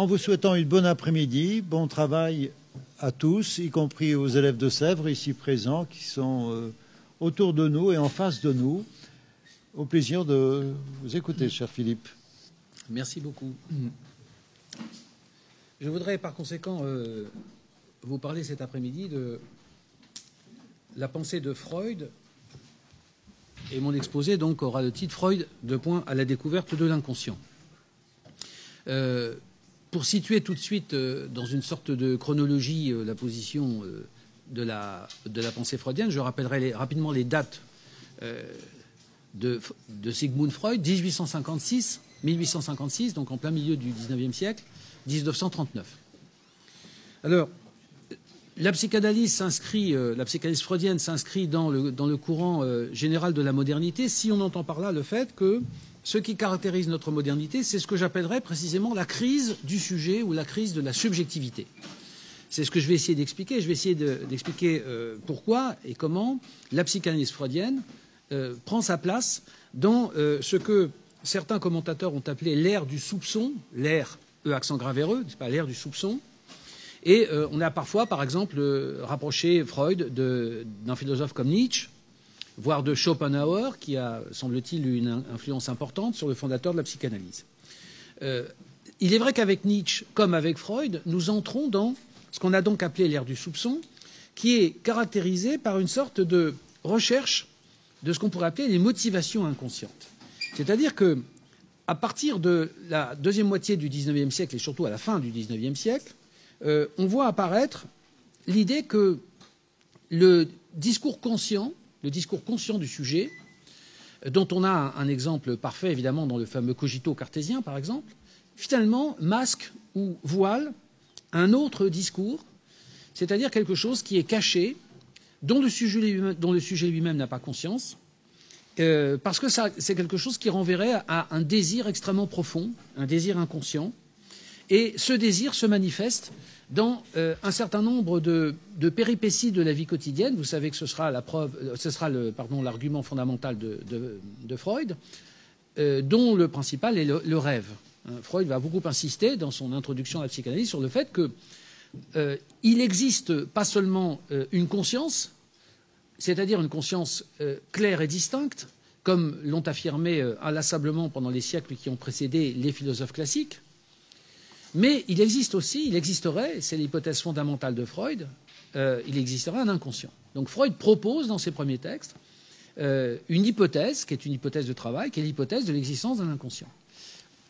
en vous souhaitant une bonne après-midi, bon travail à tous, y compris aux élèves de Sèvres ici présents qui sont euh, autour de nous et en face de nous. Au plaisir de vous écouter, cher Philippe. Merci beaucoup. Je voudrais par conséquent euh, vous parler cet après-midi de la pensée de Freud. Et mon exposé donc aura le titre Freud, de point à la découverte de l'inconscient. Euh, pour situer tout de suite euh, dans une sorte de chronologie la position de la, de, la, pensée freudienne, je rappellerai rapidement les dates de, de Sigmund Freud, 1856, 1856, donc en plein milieu du XIXe siècle, 1939. Alors, la psychanalyse s'inscrit, euh, la psychanalyse freudienne s'inscrit dans le, dans le courant euh, général de la modernité, si on entend par là le fait que ce qui caractérise notre modernité, c'est ce que j'appellerais précisément la crise du sujet ou la crise de la subjectivité. C'est ce que je vais essayer d'expliquer. Je vais essayer d'expliquer euh, pourquoi et comment la psychanalyse freudienne prend sa place dans ce que certains commentateurs ont appelé l'ère du soupçon, l'ère E accent gravéreux, c'est pas l'ère du soupçon. Et euh, on a parfois, par exemple, euh, rapproché Freud d'un philosophe comme Nietzsche, voire de Schopenhauer, qui a, semble-t-il, une influence importante sur le fondateur de la psychanalyse. Euh, il est vrai qu'avec Nietzsche, comme avec Freud, nous entrons dans ce qu'on a donc appelé l'ère du soupçon, qui est caractérisée par une sorte de recherche de ce qu'on pourrait appeler les motivations inconscientes. C'est-à-dire que à partir de la deuxième moitié du XIXe siècle et surtout à la fin du XIXe siècle, euh, on voit apparaître l'idée que le discours conscient, le discours conscient du sujet, dont on a un, exemple parfait évidemment dans le fameux cogito cartésien par exemple, finalement masque ou voile un autre discours, c'est-à-dire quelque chose qui est caché, dont le sujet lui-même n'a pas conscience, euh, parce que c'est quelque chose qui renverrait à un désir extrêmement profond, un désir inconscient. Et ce désir se manifeste dans euh, un certain nombre de, péripéties de la vie quotidienne. Vous savez que ce sera euh, l'argument fondamental de, Freud, dont le principal est le, rêve. Hein, Freud va beaucoup insister dans son introduction à la psychanalyse sur le fait qu'il existe pas seulement une conscience, c'est-à-dire une conscience euh, claire et distincte, comme l'ont affirmé euh, inlassablement pendant les siècles qui ont précédé les philosophes classiques. Mais il existe aussi, il existerait, c'est l'hypothèse fondamentale de Freud, euh, il existerait un inconscient. Donc Freud propose dans ses premiers textes une hypothèse, qui est une hypothèse de travail, qui est l'hypothèse de l'existence d'un inconscient.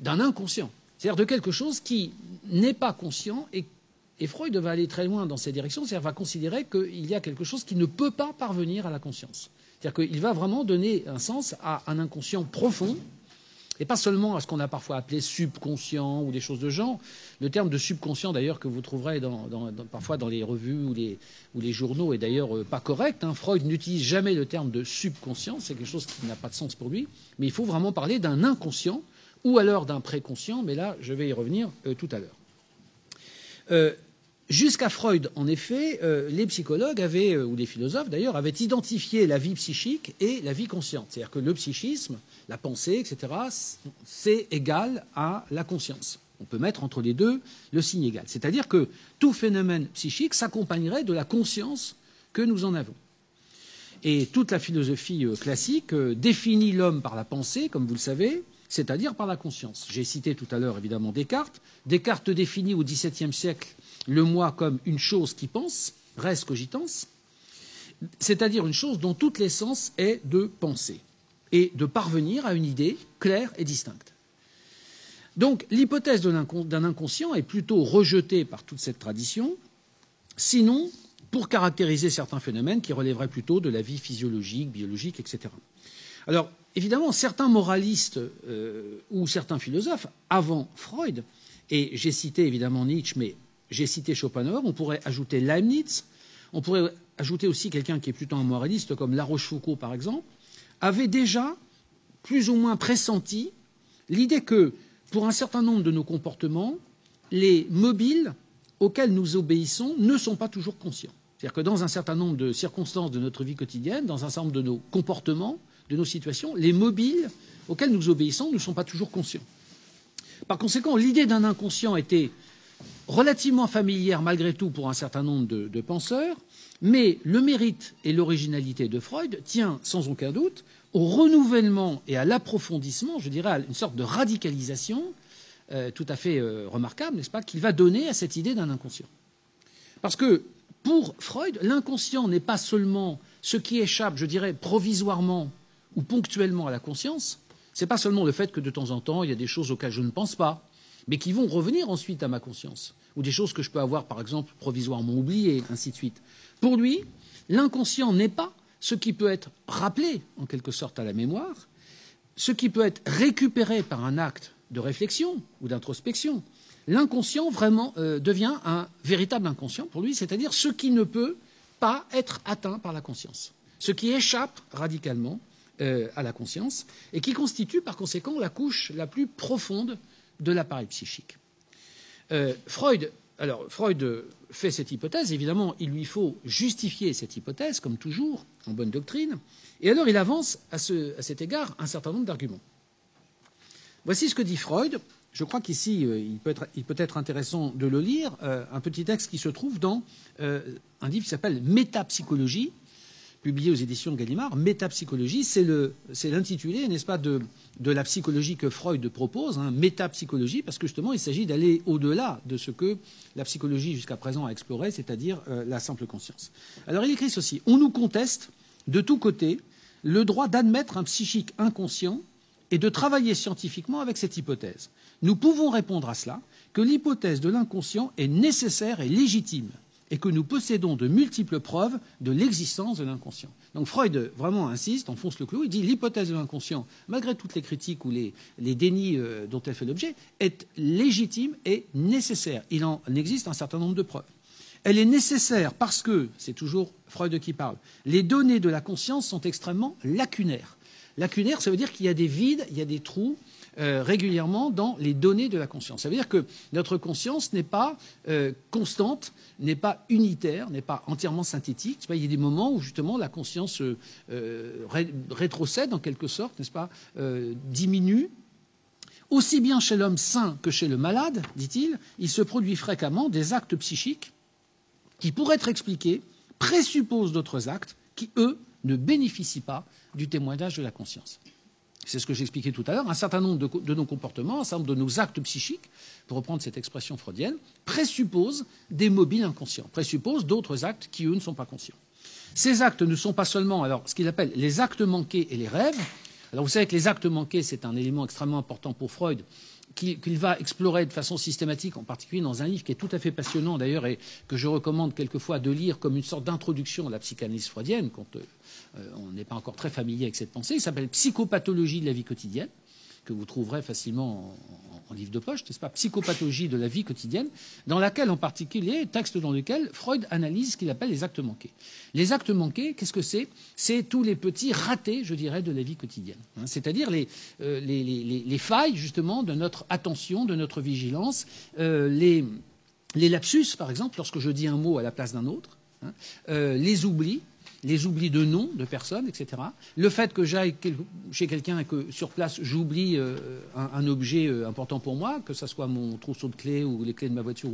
D'un inconscient, c'est-à-dire de quelque chose qui n'est pas conscient et et Freud va aller très loin dans cette direction, c'est-à-dire va considérer qu'il y a quelque chose qui ne peut pas parvenir à la conscience. C'est-à-dire qu'il va vraiment donner un sens à un inconscient profond, et pas seulement à ce qu'on a parfois appelé subconscient ou des choses de genre. Le terme de subconscient, d'ailleurs, que vous trouverez parfois dans les revues ou les, journaux, est d'ailleurs euh, pas correct. Hein. Freud n'utilise jamais le terme de subconscient, c'est quelque chose qui n'a pas de sens pour lui. Mais il faut vraiment parler d'un inconscient ou alors d'un préconscient, mais là, je vais y revenir euh, tout à l'heure. Euh, Jusqu'à Freud, en effet, les psychologues avaient, ou les philosophes d'ailleurs, avaient identifié la vie psychique et la vie consciente. C'est-à-dire que le psychisme, la pensée, etc., c'est égal à la conscience. On peut mettre entre les deux le signe égal. C'est-à-dire que tout phénomène psychique s'accompagnerait de la conscience que nous en avons. Et toute la philosophie euh, classique définit l'homme par la pensée, comme vous le savez, c'est-à-dire par la conscience. J'ai cité tout à l'heure évidemment Descartes. Descartes définit au XVIIe siècle le moi comme une chose qui pense, res cogitans, c'est-à-dire une chose dont toute l'essence est de penser et de parvenir à une idée claire et distincte. Donc l'hypothèse d'un inconscient est plutôt rejetée par toute cette tradition, sinon pour caractériser certains phénomènes qui relèveraient plutôt de la vie physiologique, biologique, etc. Alors évidemment, certains moralistes euh, ou certains philosophes, avant Freud, et j'ai cité évidemment Nietzsche, mais j'ai cité Schopenhauer, on pourrait ajouter Leibniz, on pourrait ajouter aussi quelqu'un qui est plutôt un moraliste comme La Rochefoucauld par exemple, avait déjà plus ou moins pressenti l'idée que pour un certain nombre de nos comportements, les mobiles auxquels nous obéissons ne sont pas toujours conscients. C'est-à-dire que dans un certain nombre de circonstances de notre vie quotidienne, dans un certain nombre de nos comportements, de nos situations, les mobiles auxquels nous obéissons ne sont pas toujours conscients. par conséquent, l'idée d'un inconscient était relativement familière malgré tout pour un certain nombre de, penseurs, mais le mérite et l'originalité de Freud tient sans aucun doute au renouvellement et à l'approfondissement, je dirais à une sorte de radicalisation euh, tout à fait euh, remarquable, n'est-ce pas, qu'il va donner à cette idée d'un inconscient. Parce que pour Freud, l'inconscient n'est pas seulement ce qui échappe, je dirais, provisoirement ou ponctuellement à la conscience, ce n'est pas seulement le fait que de temps en temps, il y a des choses auxquelles je ne pense pas, mais qui vont revenir ensuite à ma conscience, ou des choses que je peux avoir, par exemple, provisoirement oubliées, ainsi de suite. Pour lui, l'inconscient n'est pas ce qui peut être rappelé, en quelque sorte, à la mémoire, ce qui peut être récupéré par un acte de réflexion ou d'introspection. L'inconscient vraiment euh, devient un véritable inconscient pour lui, c'est-à-dire ce qui ne peut pas être atteint par la conscience, ce qui échappe radicalement euh, à la conscience et qui constitue par conséquent la couche la plus profonde de l'appareil psychique. Euh, Freud, alors Freud fait cette hypothèse, évidemment, il lui faut justifier cette hypothèse, comme toujours, en bonne doctrine, et alors il avance à, cet égard un certain nombre d'arguments. Voici ce que dit Freud. Je crois qu'ici, euh, il, peut être intéressant de le lire, un petit texte qui se trouve dans un livre qui s'appelle Métapsychologie, publié aux éditions Gallimard, Métapsychologie, c'est l'intitulé, n'est-ce pas, de, la psychologie que Freud propose, hein, métapsychologie, parce que justement, il s'agit d'aller au-delà de ce que la psychologie jusqu'à présent a exploré, c'est-à-dire euh, la simple conscience. Alors il écrit ceci On nous conteste de tous côtés le droit d'admettre un psychique inconscient et de travailler scientifiquement avec cette hypothèse. Nous pouvons répondre à cela que l'hypothèse de l'inconscient est nécessaire et légitime et que nous possédons de multiples preuves de l'existence de l'inconscient. Donc Freud vraiment insiste, enfonce le clou, il dit l'hypothèse de l'inconscient, malgré toutes les critiques ou les, dénis euh, dont elle fait l'objet, est légitime et nécessaire. Il en existe un certain nombre de preuves. Elle est nécessaire parce que, c'est toujours Freud qui parle, les données de la conscience sont extrêmement lacunaires. Lacunaires, ça veut dire qu'il y a des vides, il y a des trous, euh, régulièrement dans les données de la conscience. Ça veut dire que notre conscience n'est pas euh, constante, n'est pas unitaire, n'est pas entièrement synthétique. il y a des moments où justement la conscience euh, rétrocède en quelque sorte, n'est-ce pas, diminue. Aussi bien chez l'homme sain que chez le malade, dit-il, il se produit fréquemment des actes psychiques qui, pour être expliqués, présupposent d'autres actes qui, eux, ne bénéficient pas du témoignage de la conscience c'est ce que j'expliquais tout à l'heure, un certain nombre de, nos comportements, un certain nombre de nos actes psychiques, pour reprendre cette expression freudienne, présupposent des mobiles inconscients, présupposent d'autres actes qui, eux, ne sont pas conscients. Ces actes ne sont pas seulement ce qu'il appelle les actes manqués et les rêves. Alors vous savez que les actes manqués, c'est un élément extrêmement important pour Freud, qu'il va explorer de façon systématique, en particulier dans un livre qui est tout à fait passionnant d'ailleurs et que je recommande quelquefois de lire comme une sorte d'introduction à la psychanalyse freudienne, quand euh, on n'est pas encore très familier avec cette pensée. Il s'appelle Psychopathologie de la vie quotidienne, que vous trouverez facilement en, livre de poche, n'est-ce pas Psychopathologie de la vie quotidienne, dans laquelle en particulier, texte dans lequel Freud analyse ce qu'il appelle les actes manqués. Les actes manqués, qu'est-ce que c'est? C'est tous les petits ratés, je dirais, de la vie quotidienne. Hein. C'est-à-dire euh, les, failles, justement, de notre attention, de notre vigilance, euh, les, lapsus, par exemple, lorsque je dis un mot à la place d'un autre, hein, euh, les oublis, les oublis de noms de personnes, etc. Le fait que j'aille chez quelqu'un et que sur place j'oublie euh, un, objet euh, important pour moi, que ce soit mon trousseau de clés ou les clés de ma voiture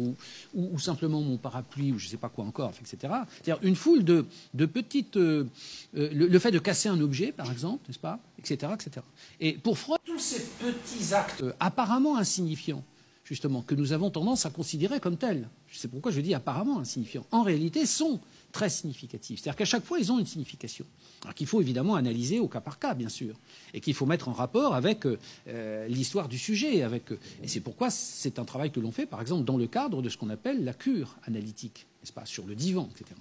ou, simplement mon parapluie ou je ne sais pas quoi encore, etc. C'est-à-dire une foule de, petites. Euh, le, fait de casser un objet, par exemple, n'est-ce pas, etc., etc. Et pour Freud, tous ces petits actes apparemment insignifiants justement, que nous avons tendance à considérer comme tels. C'est pourquoi je dis apparemment insignifiants. En réalité, sont très significatifs. C'est-à-dire qu'à chaque fois, ils ont une signification. Alors qu'il faut évidemment analyser au cas par cas, bien sûr, et qu'il faut mettre en rapport avec euh, l'histoire du sujet. Avec, euh, et c'est pourquoi c'est un travail que l'on fait, par exemple, dans le cadre de ce qu'on appelle la cure analytique, n'est-ce pas, sur le divan, etc.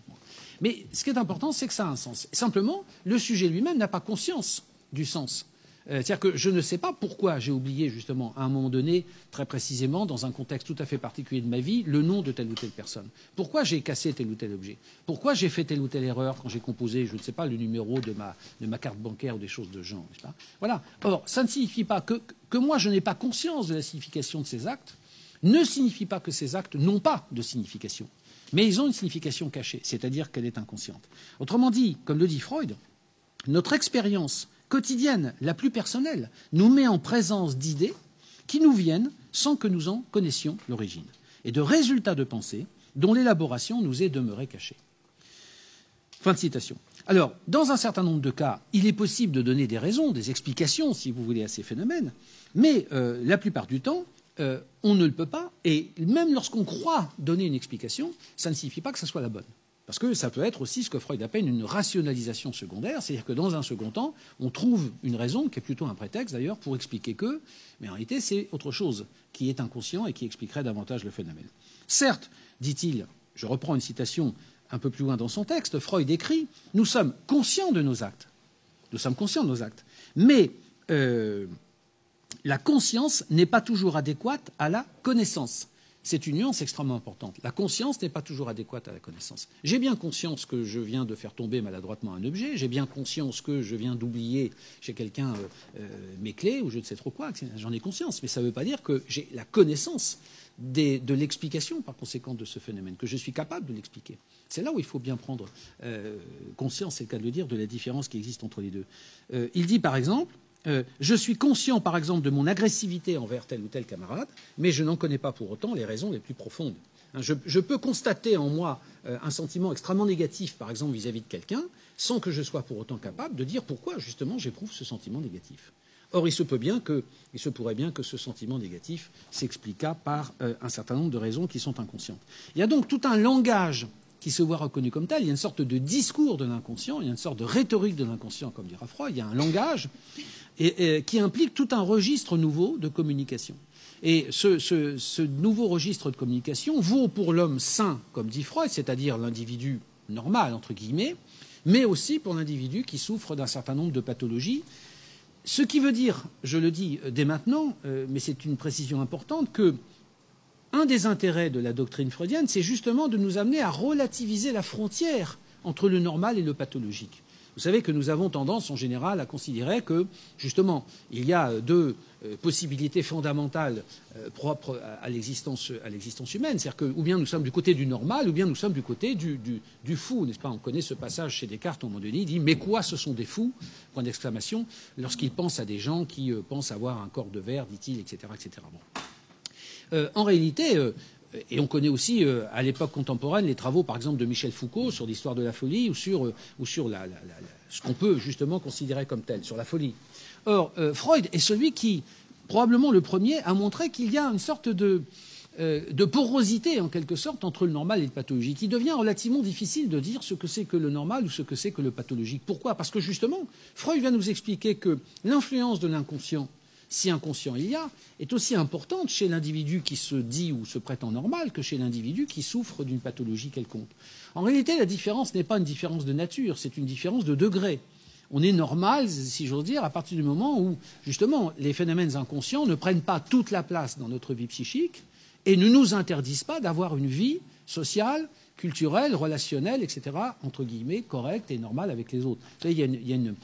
Mais ce qui est important, c'est que ça a un sens. Simplement, le sujet lui-même n'a pas conscience du sens. Euh, c'est-à-dire que je ne sais pas pourquoi j'ai oublié justement à un moment donné, très précisément, dans un contexte tout à fait particulier de ma vie, le nom de telle ou telle personne. Pourquoi j'ai cassé tel ou tel objet? Pourquoi j'ai fait telle ou telle erreur quand j'ai composé, je ne sais pas, le numéro de ma, carte bancaire ou des choses de genre. Voilà. Or, ça ne signifie pas que, que moi je n'ai pas conscience de la signification de ces actes, ne signifie pas que ces actes n'ont pas de signification. Mais ils ont une signification cachée, c'est-à-dire qu'elle est inconsciente. Autrement dit, comme le dit Freud, notre expérience quotidienne, la plus personnelle, nous met en présence d'idées qui nous viennent sans que nous en connaissions l'origine, et de résultats de pensée dont l'élaboration nous est demeurée cachée. Fin de citation. Alors, dans un certain nombre de cas, il est possible de donner des raisons, des explications, si vous voulez, à ces phénomènes, mais euh, la plupart du temps, euh, on ne le peut pas, et même lorsqu'on croit donner une explication, ça ne signifie pas que ce soit la bonne. Parce que ça peut être aussi ce que Freud appelle une rationalisation secondaire, c'est-à-dire que dans un second temps, on trouve une raison, qui est plutôt un prétexte d'ailleurs, pour expliquer que, mais en réalité, c'est autre chose qui est inconscient et qui expliquerait davantage le phénomène. Certes, dit-il, je reprends une citation un peu plus loin dans son texte, Freud écrit Nous sommes conscients de nos actes. Nous sommes conscients de nos actes. Mais euh, la conscience n'est pas toujours adéquate à la connaissance. C'est une nuance extrêmement importante. La conscience n'est pas toujours adéquate à la connaissance. J'ai bien conscience que je viens de faire tomber maladroitement un objet, j'ai bien conscience que je viens d'oublier chez quelqu'un euh, euh, mes clés ou je ne sais trop quoi, j'en ai conscience, mais ça ne veut pas dire que j'ai la connaissance de l'explication par conséquent de ce phénomène, que je suis capable de l'expliquer. C'est là où il faut bien prendre euh, conscience, c'est le cas de le dire, de la différence qui existe entre les deux. Il dit par exemple, euh, je suis conscient par exemple de mon agressivité envers tel ou tel camarade, mais je n'en connais pas pour autant les raisons les plus profondes. Hein, je, peux constater en moi un sentiment extrêmement négatif, par exemple vis-à-vis de quelqu'un, sans que je sois pour autant capable de dire pourquoi justement j'éprouve ce sentiment négatif. Or, il se, peut bien que, se pourrait bien que ce sentiment négatif s'expliqua par un certain nombre de raisons qui sont inconscientes. Il y a donc tout un langage qui se voit reconnu comme tel. Il y a une sorte de discours de l'inconscient, il y a une sorte de rhétorique de l'inconscient, comme dira Freud, il y a un langage qui implique tout un registre nouveau de communication. Et ce, nouveau registre de communication vaut pour l'homme sain, comme dit Freud, c'est-à-dire l'individu normal, entre guillemets, mais aussi pour l'individu qui souffre d'un certain nombre de pathologies. Ce qui veut dire, je le dis dès maintenant, euh, mais c'est une précision importante, que un des intérêts de la doctrine freudienne, c'est justement de nous amener à relativiser la frontière entre le normal et le pathologique. Vous savez que nous avons tendance en général à considérer que, justement, il y a deux euh, possibilités fondamentales euh, propres à l'existence humaine. C'est-à-dire que, ou bien nous sommes du côté du normal, ou bien nous sommes du côté du, fou, n'est-ce pas? On connaît ce passage chez Descartes, au moment donné, il dit Mais quoi, ce sont des fous? Point d'exclamation, lorsqu'il pense à des gens qui euh, pensent avoir un corps de verre, dit-il, etc. etc. Euh, en réalité, euh, et on connaît aussi euh, à l'époque contemporaine les travaux, par exemple, de Michel Foucault sur l'histoire de la folie ou sur, ce qu'on peut justement considérer comme tel, sur la folie. Or, Freud est celui qui, probablement le premier, a montré qu'il y a une sorte de, de, porosité, en quelque sorte, entre le normal et le pathologique. Il devient relativement difficile de dire ce que c'est que le normal ou ce que c'est que le pathologique. Pourquoi? Parce que justement, Freud vient nous expliquer que l'influence de l'inconscient si inconscient il y a, est aussi importante chez l'individu qui se dit ou se prétend normal que chez l'individu qui souffre d'une pathologie quelconque. En réalité, la différence n'est pas une différence de nature, c'est une différence de degré. On est normal, si j'ose dire, à partir du moment où, justement, les phénomènes inconscients ne prennent pas toute la place dans notre vie psychique et ne nous interdisent pas d'avoir une vie sociale culturel, relationnel, etc., entre guillemets, correct et normal avec les autres. il y a, une,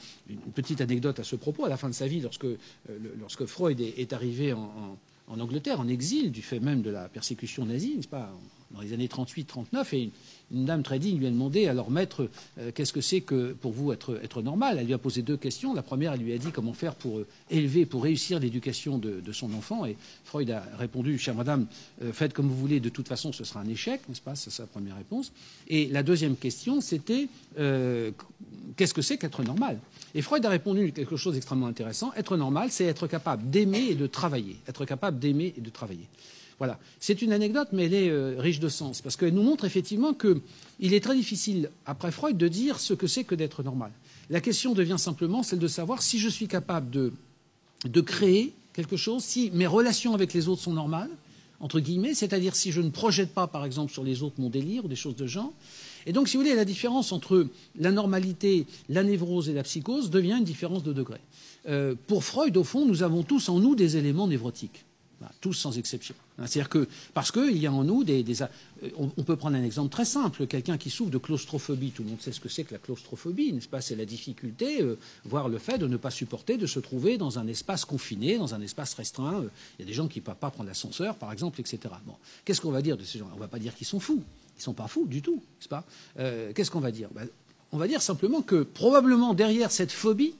petite anecdote à ce propos. À la fin de sa vie, lorsque, euh, Freud est, arrivé en, Angleterre, en exil, du fait même de la persécution nazie, n'est-ce pas, dans les années 38-39, et une dame très digne lui a demandé, alors maître, euh, qu'est-ce que c'est que pour vous être, normal? Elle lui a posé deux questions. La première, elle lui a dit comment faire pour euh, élever, pour réussir l'éducation de, son enfant. Et Freud a répondu, chère madame, euh, faites comme vous voulez, de toute façon, ce sera un échec, n'est-ce pas? C'est sa première réponse. Et la deuxième question, c'était qu'est-ce que c'est qu'être normal? Et Freud a répondu quelque chose d'extrêmement intéressant. Être normal, c'est être capable d'aimer et de travailler. Être capable d'aimer et de travailler. Voilà. C'est une anecdote, mais elle est euh, riche de sens, parce qu'elle nous montre effectivement qu'il est très difficile, après Freud, de dire ce que c'est que d'être normal. La question devient simplement celle de savoir si je suis capable de, de créer quelque chose, si mes relations avec les autres sont normales, entre guillemets, c'est-à-dire si je ne projette pas, par exemple, sur les autres mon délire ou des choses de genre. Et donc, si vous voulez, la différence entre la normalité, la névrose et la psychose devient une différence de degré. Euh, pour Freud, au fond, nous avons tous en nous des éléments névrotiques tous sans exception. Hein, c'est-à-dire que, parce qu'il y a en nous des. Euh, on, peut prendre un exemple très simple. Quelqu'un qui souffre de claustrophobie, tout le monde sait ce que c'est que la claustrophobie, n'est-ce pas? C'est la difficulté, euh, voire le fait de ne pas supporter de se trouver dans un espace confiné, dans un espace restreint. Euh, il y a des gens qui ne peuvent pas prendre l'ascenseur, par exemple, etc. Bon, qu'est-ce qu'on va dire de ces gens? On ne va pas dire qu'ils sont fous. Ils ne sont pas fous du tout, n'est-ce pas? Qu'est-ce qu'on va dire? Ben, On va dire simplement que probablement derrière cette phobie,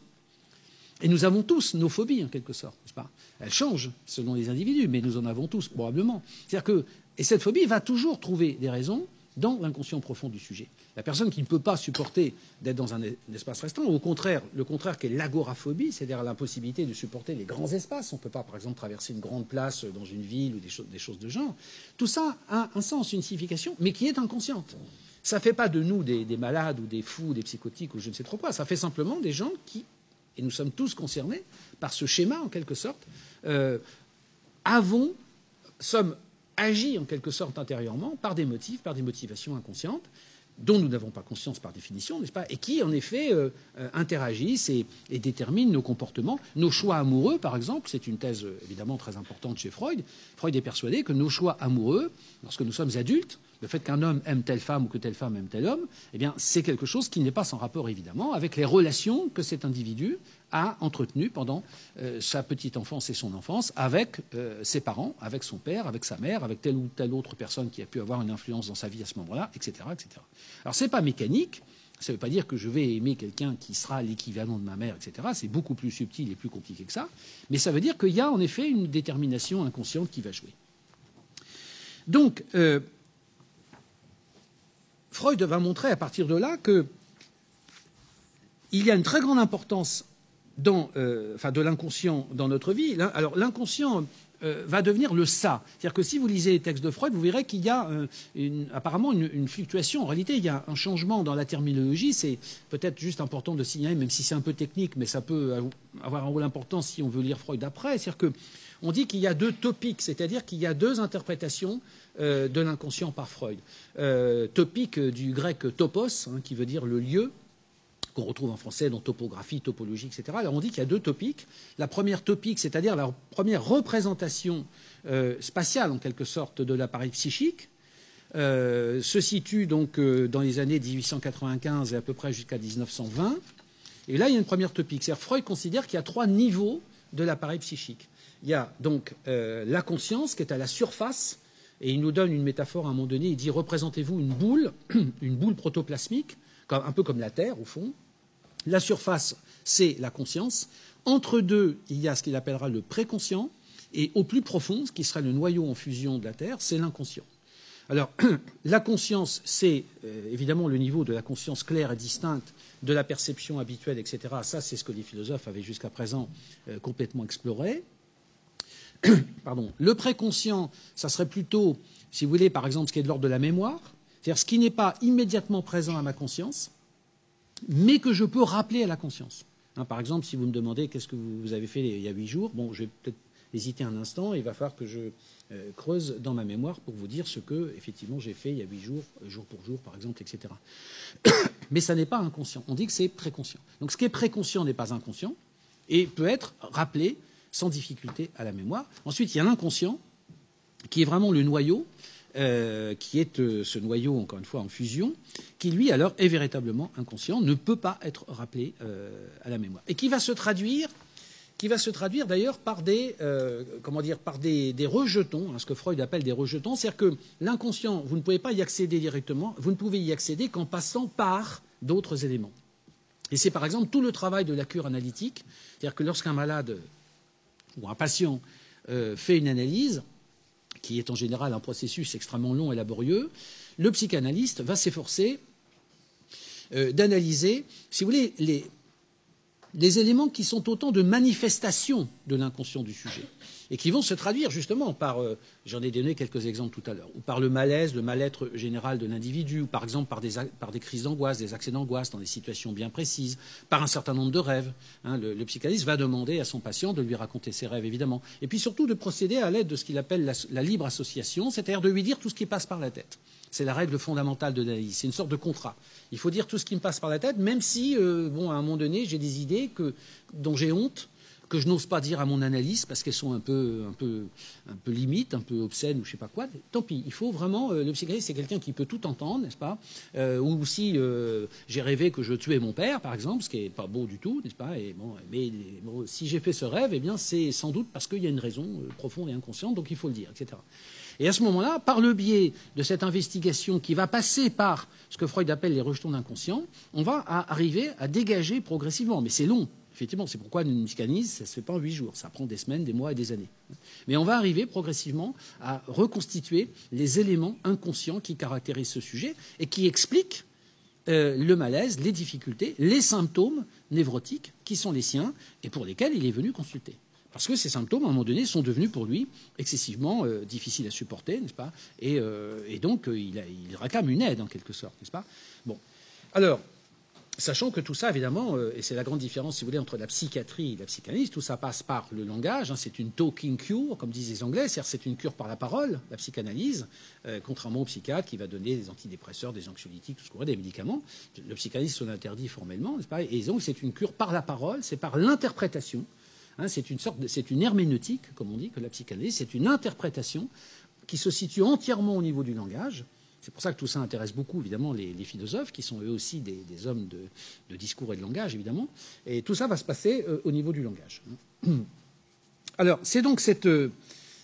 Et nous avons tous nos phobies, en quelque sorte, n'est-ce pas? Elles changent selon les individus, mais nous en avons tous, probablement. C'est-à-dire que, et cette phobie va toujours trouver des raisons dans l'inconscient profond du sujet. La personne qui ne peut pas supporter d'être dans un, espace restreint, au contraire, le contraire qui est l'agoraphobie, c'est-à-dire l'impossibilité de supporter les grands espaces. On ne peut pas, par exemple, traverser une grande place dans une ville ou des, des choses de genre. Tout ça a un sens, une signification, mais qui est inconsciente. Ça ne fait pas de nous des, des, malades ou des fous, des psychotiques ou je ne sais trop quoi. Ça fait simplement des gens qui, et nous sommes tous concernés par ce schéma en quelque sorte, euh, avons, sommes agis en quelque sorte intérieurement par des motifs, par des motivations inconscientes, dont nous n'avons pas conscience par définition, n'est-ce pas, et qui, en effet, euh, euh, interagissent et, déterminent nos comportements. Nos choix amoureux, par exemple, c'est une thèse euh, évidemment très importante chez Freud. Freud est persuadé que nos choix amoureux, lorsque nous sommes adultes, le fait qu'un homme aime telle femme ou que telle femme aime tel homme, eh c'est quelque chose qui n'est pas sans rapport, évidemment, avec les relations que cet individu a entretenues pendant euh, sa petite enfance et son enfance avec euh, ses parents, avec son père, avec sa mère, avec telle ou telle autre personne qui a pu avoir une influence dans sa vie à ce moment-là, etc., etc. Alors, ce n'est pas mécanique. Ça ne veut pas dire que je vais aimer quelqu'un qui sera l'équivalent de ma mère, etc. C'est beaucoup plus subtil et plus compliqué que ça. Mais ça veut dire qu'il y a en effet une détermination inconsciente qui va jouer. Donc, euh, Freud va montrer à partir de là qu'il y a une très grande importance euh, de l'inconscient dans notre vie. Alors l'inconscient euh, va devenir le ça. C'est-à-dire que si vous lisez les textes de Freud, vous verrez qu'il y a euh, apparemment une, fluctuation. En réalité, il y a un changement dans la terminologie. C'est peut-être juste important de signaler, même si c'est un peu technique, mais ça peut avoir un rôle important si on veut lire Freud après. C'est-à-dire que on dit qu'il y a deux topiques, c'est-à-dire qu'il y a deux interprétations de l'inconscient par Freud. Topique du grec topos, hein, qui veut dire le lieu, qu'on retrouve en français dans topographie, topologie, etc. Alors on dit qu'il y a deux topiques. La première topique, c'est-à-dire la première représentation euh, spatiale, en quelque sorte, de l'appareil psychique, euh, se situe donc euh, dans les années 1895 et à peu près jusqu'à 1920. Et là, il y a une première topique. C'est-à-dire Freud considère qu'il y a trois niveaux de l'appareil psychique. Il y a donc la conscience qui est à la surface, et il nous donne une métaphore à un moment donné. Il dit représentez-vous une boule, une boule protoplasmique, un peu comme la Terre au fond. La surface, c'est la conscience. Entre deux, il y a ce qu'il appellera le préconscient, et au plus profond, ce qui serait le noyau en fusion de la Terre, c'est l'inconscient. Alors, la conscience, c'est euh, évidemment le niveau de la conscience claire et distincte de la perception habituelle, etc. Ça, c'est ce que les philosophes avaient jusqu'à présent euh, complètement exploré. Pardon. Le préconscient, ça serait plutôt, si vous voulez, par exemple, ce qui est de l'ordre de la mémoire, c'est-à-dire ce qui n'est pas immédiatement présent à ma conscience, mais que je peux rappeler à la conscience. Hein, par exemple, si vous me demandez qu'est-ce que vous avez fait il y a huit jours, bon, je vais peut-être hésiter un instant, et il va falloir que je euh, creuse dans ma mémoire pour vous dire ce que, effectivement, j'ai fait il y a huit jours, jour pour jour, par exemple, etc. Mais ça n'est pas inconscient. On dit que c'est préconscient. Donc ce qui est préconscient n'est pas inconscient et peut être rappelé sans difficulté à la mémoire. Ensuite, il y a l'inconscient, qui est vraiment le noyau, euh, qui est euh, ce noyau, encore une fois, en fusion, qui, lui, alors, est véritablement inconscient, ne peut pas être rappelé euh, à la mémoire. Et qui va se traduire, qui va se traduire d'ailleurs par des, euh, comment dire, par des, des rejetons, hein, ce que Freud appelle des rejetons. C'est-à-dire que l'inconscient, vous ne pouvez pas y accéder directement, vous ne pouvez y accéder qu'en passant par d'autres éléments. Et c'est par exemple tout le travail de la cure analytique, c'est-à-dire que lorsqu'un malade ou un patient euh, fait une analyse, qui est en général un processus extrêmement long et laborieux, le psychanalyste va s'efforcer euh, d'analyser, si vous voulez, les, éléments qui sont autant de manifestations de l'inconscient du sujet et qui vont se traduire justement par, euh, j'en ai donné quelques exemples tout à l'heure, ou par le malaise, le mal-être général de l'individu, ou par exemple par des, crises d'angoisse, des accès d'angoisse dans des situations bien précises, par un certain nombre de rêves. Hein, le, le, psychanalyste va demander à son patient de lui raconter ses rêves, évidemment, et puis surtout de procéder à l'aide de ce qu'il appelle la, la libre association, c'est-à-dire de lui dire tout ce qui passe par la tête. C'est la règle fondamentale de l'analyse. C'est une sorte de contrat. Il faut dire tout ce qui me passe par la tête, même si, euh, bon, à un moment donné, j'ai des idées que, dont j'ai honte, que je n'ose pas dire à mon analyse parce qu'elles sont un peu, un peu, un peu limites, un peu obscènes ou je sais pas quoi. Tant pis, il faut vraiment. Euh, le psychanalyste, c'est quelqu'un qui peut tout entendre, n'est-ce pas? Euh, Ou si j'ai rêvé que je tuais mon père, par exemple, ce qui est pas beau du tout, n'est-ce pas? Et bon, mais si j'ai fait ce rêve, eh bien, c'est sans doute parce qu'il y a une raison profonde et inconsciente, donc il faut le dire, etc. Et à ce moment-là, par le biais de cette investigation qui va passer par ce que Freud appelle les rejetons d'inconscient, on va arriver à dégager progressivement, mais c'est long, Effectivement, c'est pourquoi une psychanalyse, ça ne se fait pas en huit jours. Ça prend des semaines, des mois et des années. Mais on va arriver progressivement à reconstituer les éléments inconscients qui caractérisent ce sujet et qui expliquent euh, le malaise, les difficultés, les symptômes névrotiques qui sont les siens et pour lesquels il est venu consulter. Parce que ces symptômes, à un moment donné, sont devenus pour lui excessivement euh, difficiles à supporter, n'est-ce pas? Et, euh, donc, il, il, réclame une aide, en quelque sorte, n'est-ce pas? Bon. Alors, Sachant que tout ça, évidemment, euh, et c'est la grande différence, si vous voulez, entre la psychiatrie et la psychanalyse, tout ça passe par le langage. Hein, c'est une talking cure, comme disent les Anglais, c'est-à-dire c'est une cure par la parole, la psychanalyse, euh, contrairement au psychiatre qui va donner des antidépresseurs, des anxiolytiques, tout ce qu'on veut, des médicaments. Le psychanalyste sont interdit formellement, n'est-ce pas? Et donc c'est une cure par la parole, c'est par l'interprétation. Hein, c'est une sorte, c'est une herméneutique, comme on dit, que la psychanalyse, c'est une interprétation qui se situe entièrement au niveau du langage c'est pour ça que tout ça intéresse beaucoup, évidemment, les, philosophes, qui sont eux aussi des, hommes de, discours et de langage, évidemment. Et tout ça va se passer euh, au niveau du langage. Alors, c'est donc cette.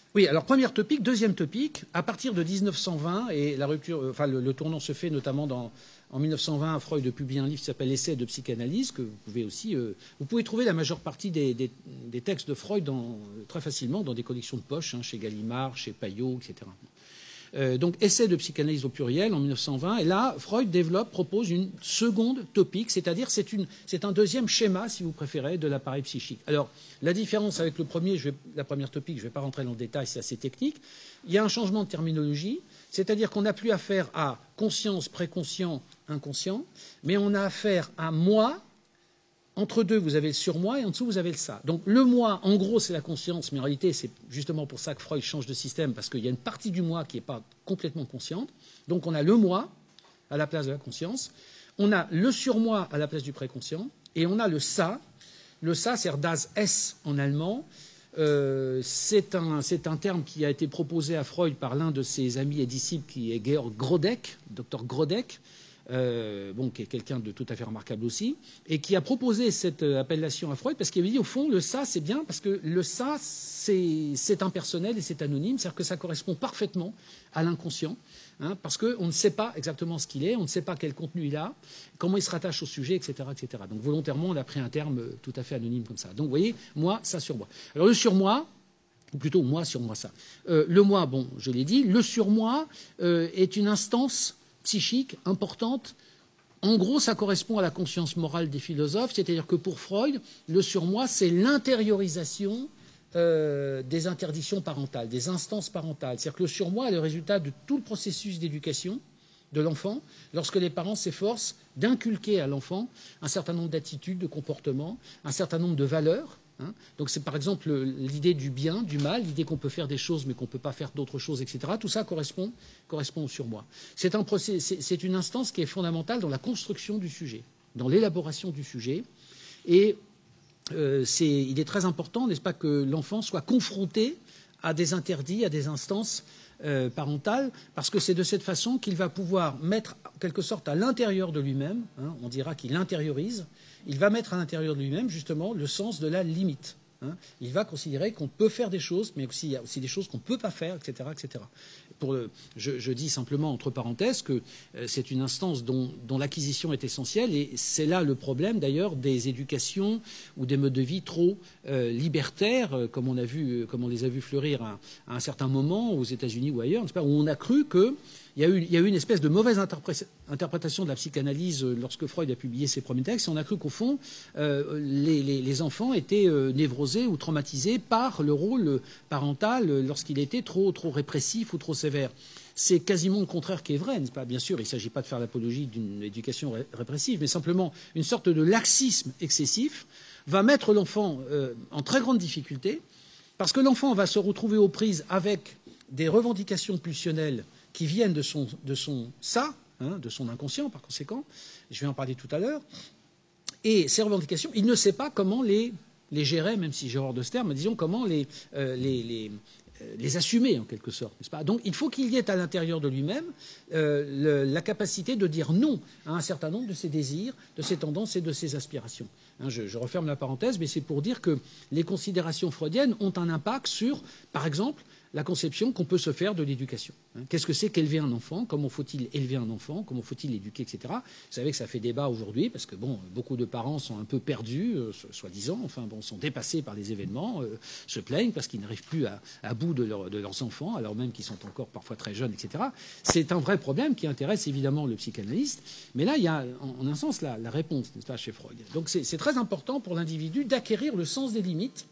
Euh, oui, alors première topic, deuxième topic, à partir de 1920, et la rupture, euh, enfin, le, tournant se fait notamment dans, en 1920, Freud publie un livre qui s'appelle Essai de psychanalyse, que vous pouvez aussi. vous pouvez trouver la majeure partie des, textes de Freud très facilement dans des collections de poche, hein, chez Gallimard, chez Payot, etc. Euh, donc essai de psychanalyse au pluriel en 1920. Et là, Freud développe, propose une seconde topique, c'est-à-dire c'est, c'est un deuxième schéma, si vous préférez, de l'appareil psychique. Alors, la différence avec le premier, la première topique, je ne vais pas rentrer dans le détail, c'est assez technique. Il y a un changement de terminologie, c'est-à-dire qu'on n'a plus affaire à conscience, préconscient, inconscient, mais on a affaire à moi, entre deux, vous avez le surmoi et en dessous, vous avez le ça. Donc le moi, en gros, c'est la conscience, mais en réalité, c'est justement pour ça que Freud change de système, parce qu'il y a une partie du moi qui n'est pas complètement consciente. Donc on a le moi à la place de la conscience, on a le surmoi à la place du préconscient, et on a le ça. Le ça, c'est das S en allemand. Euh, c'est un, un, terme qui a été proposé à Freud par l'un de ses amis et disciples, qui est Georg Grodeck, docteur Grodeck, euh, bon, qui est quelqu'un de tout à fait remarquable aussi, et qui a proposé cette euh, appellation à Freud parce qu'il avait dit au fond le ça c'est bien parce que le ça c'est impersonnel et c'est anonyme, c'est-à-dire que ça correspond parfaitement à l'inconscient. Hein, parce qu'on ne sait pas exactement ce qu'il est, on ne sait pas quel contenu il a, comment il se rattache au sujet, etc. etc. Donc volontairement, on a pris un terme euh, tout à fait anonyme comme ça. Donc vous voyez, moi, ça sur moi. Alors le surmoi, ou plutôt moi sur moi ça. le moi, bon, je l'ai dit, le surmoi est une instance psychique importante. En gros, ça correspond à la conscience morale des philosophes, c'est-à-dire que pour Freud, le surmoi, c'est l'intériorisation euh, des interdictions parentales, des instances parentales. C'est-à-dire que le surmoi est le résultat de tout le processus d'éducation de l'enfant lorsque les parents s'efforcent d'inculquer à l'enfant un certain nombre d'attitudes, de comportements, un certain nombre de valeurs Hein. Donc c'est par exemple l'idée du bien, du mal, l'idée qu'on peut faire des choses mais qu'on ne peut pas faire d'autres choses, etc. Tout ça correspond, correspond au surmoi. C'est un c'est une instance qui est fondamentale dans la construction du sujet, dans l'élaboration du sujet. Et euh, il est très important, n'est-ce pas, que l'enfant soit confronté à des interdits, à des instances euh, parentales, parce que c'est de cette façon qu'il va pouvoir mettre, en quelque sorte, à l'intérieur de lui-même, hein, on dira qu'il intériorise, il va mettre à l'intérieur de lui-même justement le sens de la limite. Hein. Il va considérer qu'on peut faire des choses, mais aussi, il y a aussi des choses qu'on ne peut pas faire, etc. etc. Je, dis simplement entre parenthèses que euh, c'est une instance dont, l'acquisition est essentielle, et c'est là le problème d'ailleurs des éducations ou des modes de vie trop euh, libertaires, euh, comme on, a vu, comme on les a vus fleurir à un certain moment aux États-Unis ou ailleurs, où on a cru que il y, a eu, une espèce de mauvaise interprétation de la psychanalyse euh, lorsque Freud a publié ses premiers textes. On a cru qu'au fond, euh, les, enfants étaient euh, névrosés ou traumatisés par le rôle parental lorsqu'il était trop, répressif ou trop sévère. C'est quasiment le contraire qui est vrai, Bien sûr, il ne s'agit pas de faire l'apologie d'une éducation répressive, mais simplement une sorte de laxisme excessif va mettre l'enfant en très grande difficulté, parce que l'enfant va se retrouver aux prises avec des revendications pulsionnelles qui viennent de son, de son ça, hein, de son inconscient par conséquent. Je vais en parler tout à l'heure. Et ces revendications, il ne sait pas comment les, les gérer, même si j'ai horreur de ce terme, disons comment les, euh, les, euh, les, assumer en quelque sorte, n'est-ce pas? Donc il faut qu'il y ait à l'intérieur de lui-même euh, la capacité de dire non à un certain nombre de ses désirs, de ses tendances et de ses aspirations. Hein, je, referme la parenthèse, mais c'est pour dire que les considérations freudiennes ont un impact sur, par exemple, la conception qu'on peut se faire de l'éducation. Hein. Qu'est-ce que c'est qu'élever un enfant Comment faut-il élever un enfant Comment faut-il l'éduquer, etc. Vous savez que ça fait débat aujourd'hui parce que bon, beaucoup de parents sont un peu perdus, euh, soi-disant, enfin bon, sont dépassés par les événements, euh, se plaignent parce qu'ils n'arrivent plus à, bout de, leurs enfants, alors même qu'ils sont encore parfois très jeunes, etc. C'est un vrai problème qui intéresse évidemment le psychanalyste, mais là il y a en, un sens la, la réponse, n'est-ce pas, chez Freud. Donc c'est très important pour l'individu d'acquérir le sens des limites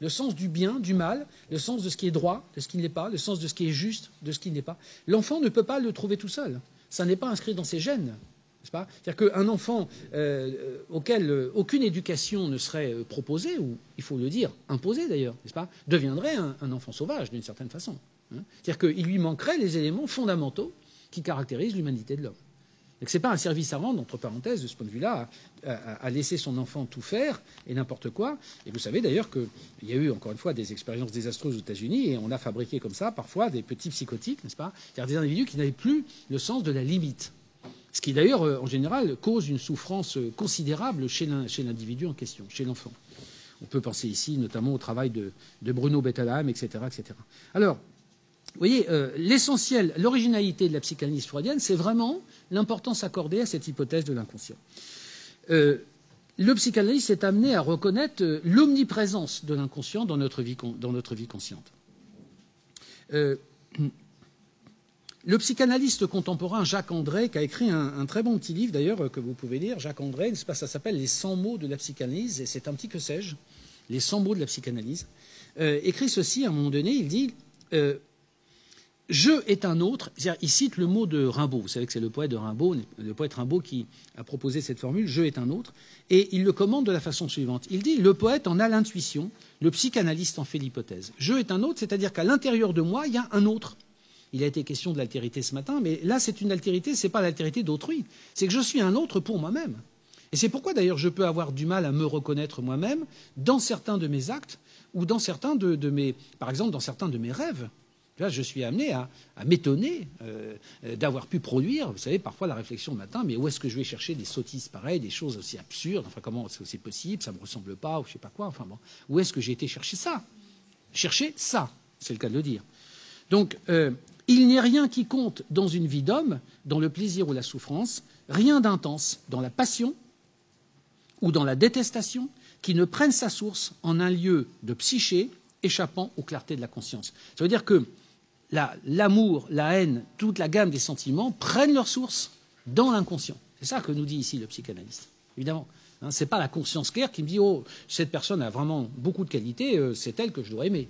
le sens du bien, du mal, le sens de ce qui est droit, de ce qui ne l'est pas, le sens de ce qui est juste, de ce qui ne l'est pas. L'enfant ne peut pas le trouver tout seul. Ça n'est pas inscrit dans ses gènes. C'est-à-dire qu'un enfant euh, auquel euh, aucune éducation ne serait euh, proposée, ou il faut le dire, imposée d'ailleurs, n'est-ce pas, deviendrait un, enfant sauvage d'une certaine façon. Hein. C'est-à-dire qu'il lui manquerait les éléments fondamentaux qui caractérisent l'humanité de l'homme. Ce n'est pas un service à rendre, entre parenthèses, de ce point de vue-là, à, laisser son enfant tout faire et n'importe quoi. Et vous savez d'ailleurs qu'il y a eu, encore une fois, des expériences désastreuses aux États-Unis et on a fabriqué comme ça, parfois, des petits psychotiques, n'est-ce pas? C'est-à-dire des individus qui n'avaient plus le sens de la limite. Ce qui, d'ailleurs, euh, en général, cause une souffrance euh, considérable chez l'individu en question, chez l'enfant. On peut penser ici notamment au travail de, Bruno Bettelheim, etc., etc. Alors, vous voyez, euh, l'essentiel, l'originalité de la psychanalyse freudienne, c'est vraiment l'importance accordée à cette hypothèse de l'inconscient. Euh, le psychanalyste est amené à reconnaître euh, l'omniprésence de l'inconscient dans notre vie, consciente. le psychanalyste contemporain Jacques André, qui a écrit un, très bon petit livre d'ailleurs que vous pouvez lire, Jacques André, ça s'appelle Les 100 mots de la psychanalyse, et c'est un petit que sais-je, Les 100 mots de la psychanalyse, écrit ceci à un moment donné, il dit je est un autre. Il cite le mot de Rimbaud. Vous savez que c'est le poète de Rimbaud, le poète Rimbaud qui a proposé cette formule. Je est un autre. Et il le commande de la façon suivante. Il dit le poète en a l'intuition, le psychanalyste en fait l'hypothèse. Je est un autre, c'est-à-dire qu'à l'intérieur de moi, il y a un autre. Il a été question de l'altérité ce matin, mais là, c'est une altérité, ce n'est pas l'altérité d'autrui. C'est que je suis un autre pour moi-même. Et c'est pourquoi d'ailleurs je peux avoir du mal à me reconnaître moi-même dans certains de mes actes ou dans certains de mes, par exemple, dans certains de mes rêves. Là, je suis amené à, m'étonner euh, d'avoir pu produire, vous savez, parfois la réflexion le matin, mais où est-ce que je vais chercher des sottises pareilles, des choses aussi absurdes, enfin comment c'est possible, ça ne me ressemble pas, ou je ne sais pas quoi, enfin bon, où est-ce que j'ai été chercher ça? Chercher ça, c'est le cas de le dire. Donc, euh, il n'est rien qui compte dans une vie d'homme, dans le plaisir ou la souffrance, rien d'intense dans la passion ou dans la détestation, qui ne prenne sa source en un lieu de psyché échappant aux clartés de la conscience. Ça veut dire que l'amour, la, haine, toute la gamme des sentiments prennent leur source dans l'inconscient. C'est ça que nous dit ici le psychanalyste, évidemment. Hein, ce n'est pas la conscience claire qui me dit Oh, cette personne a vraiment beaucoup de qualités, euh, c'est elle que je dois aimer.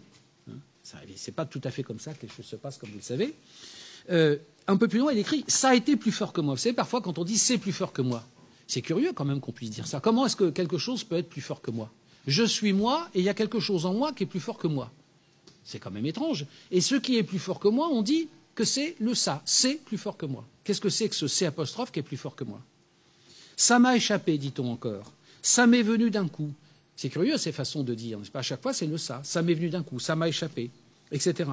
Hein, ce n'est pas tout à fait comme ça que les choses se passent, comme vous le savez. Euh, un peu plus loin, il écrit Ça a été plus fort que moi. Vous savez, parfois, quand on dit C'est plus fort que moi, c'est curieux quand même qu'on puisse dire ça. Comment est-ce que quelque chose peut être plus fort que moi? Je suis moi et il y a quelque chose en moi qui est plus fort que moi. C'est quand même étrange. Et ce qui est plus fort que moi, on dit que c'est le ça. C'est plus fort que moi. Qu'est-ce que c'est que ce C apostrophe qui est plus fort que moi? Ça m'a échappé, dit-on encore. Ça m'est venu d'un coup. C'est curieux ces façons de dire, n'est-ce pas? À chaque fois, c'est le ça. Ça m'est venu d'un coup, ça m'a échappé, etc.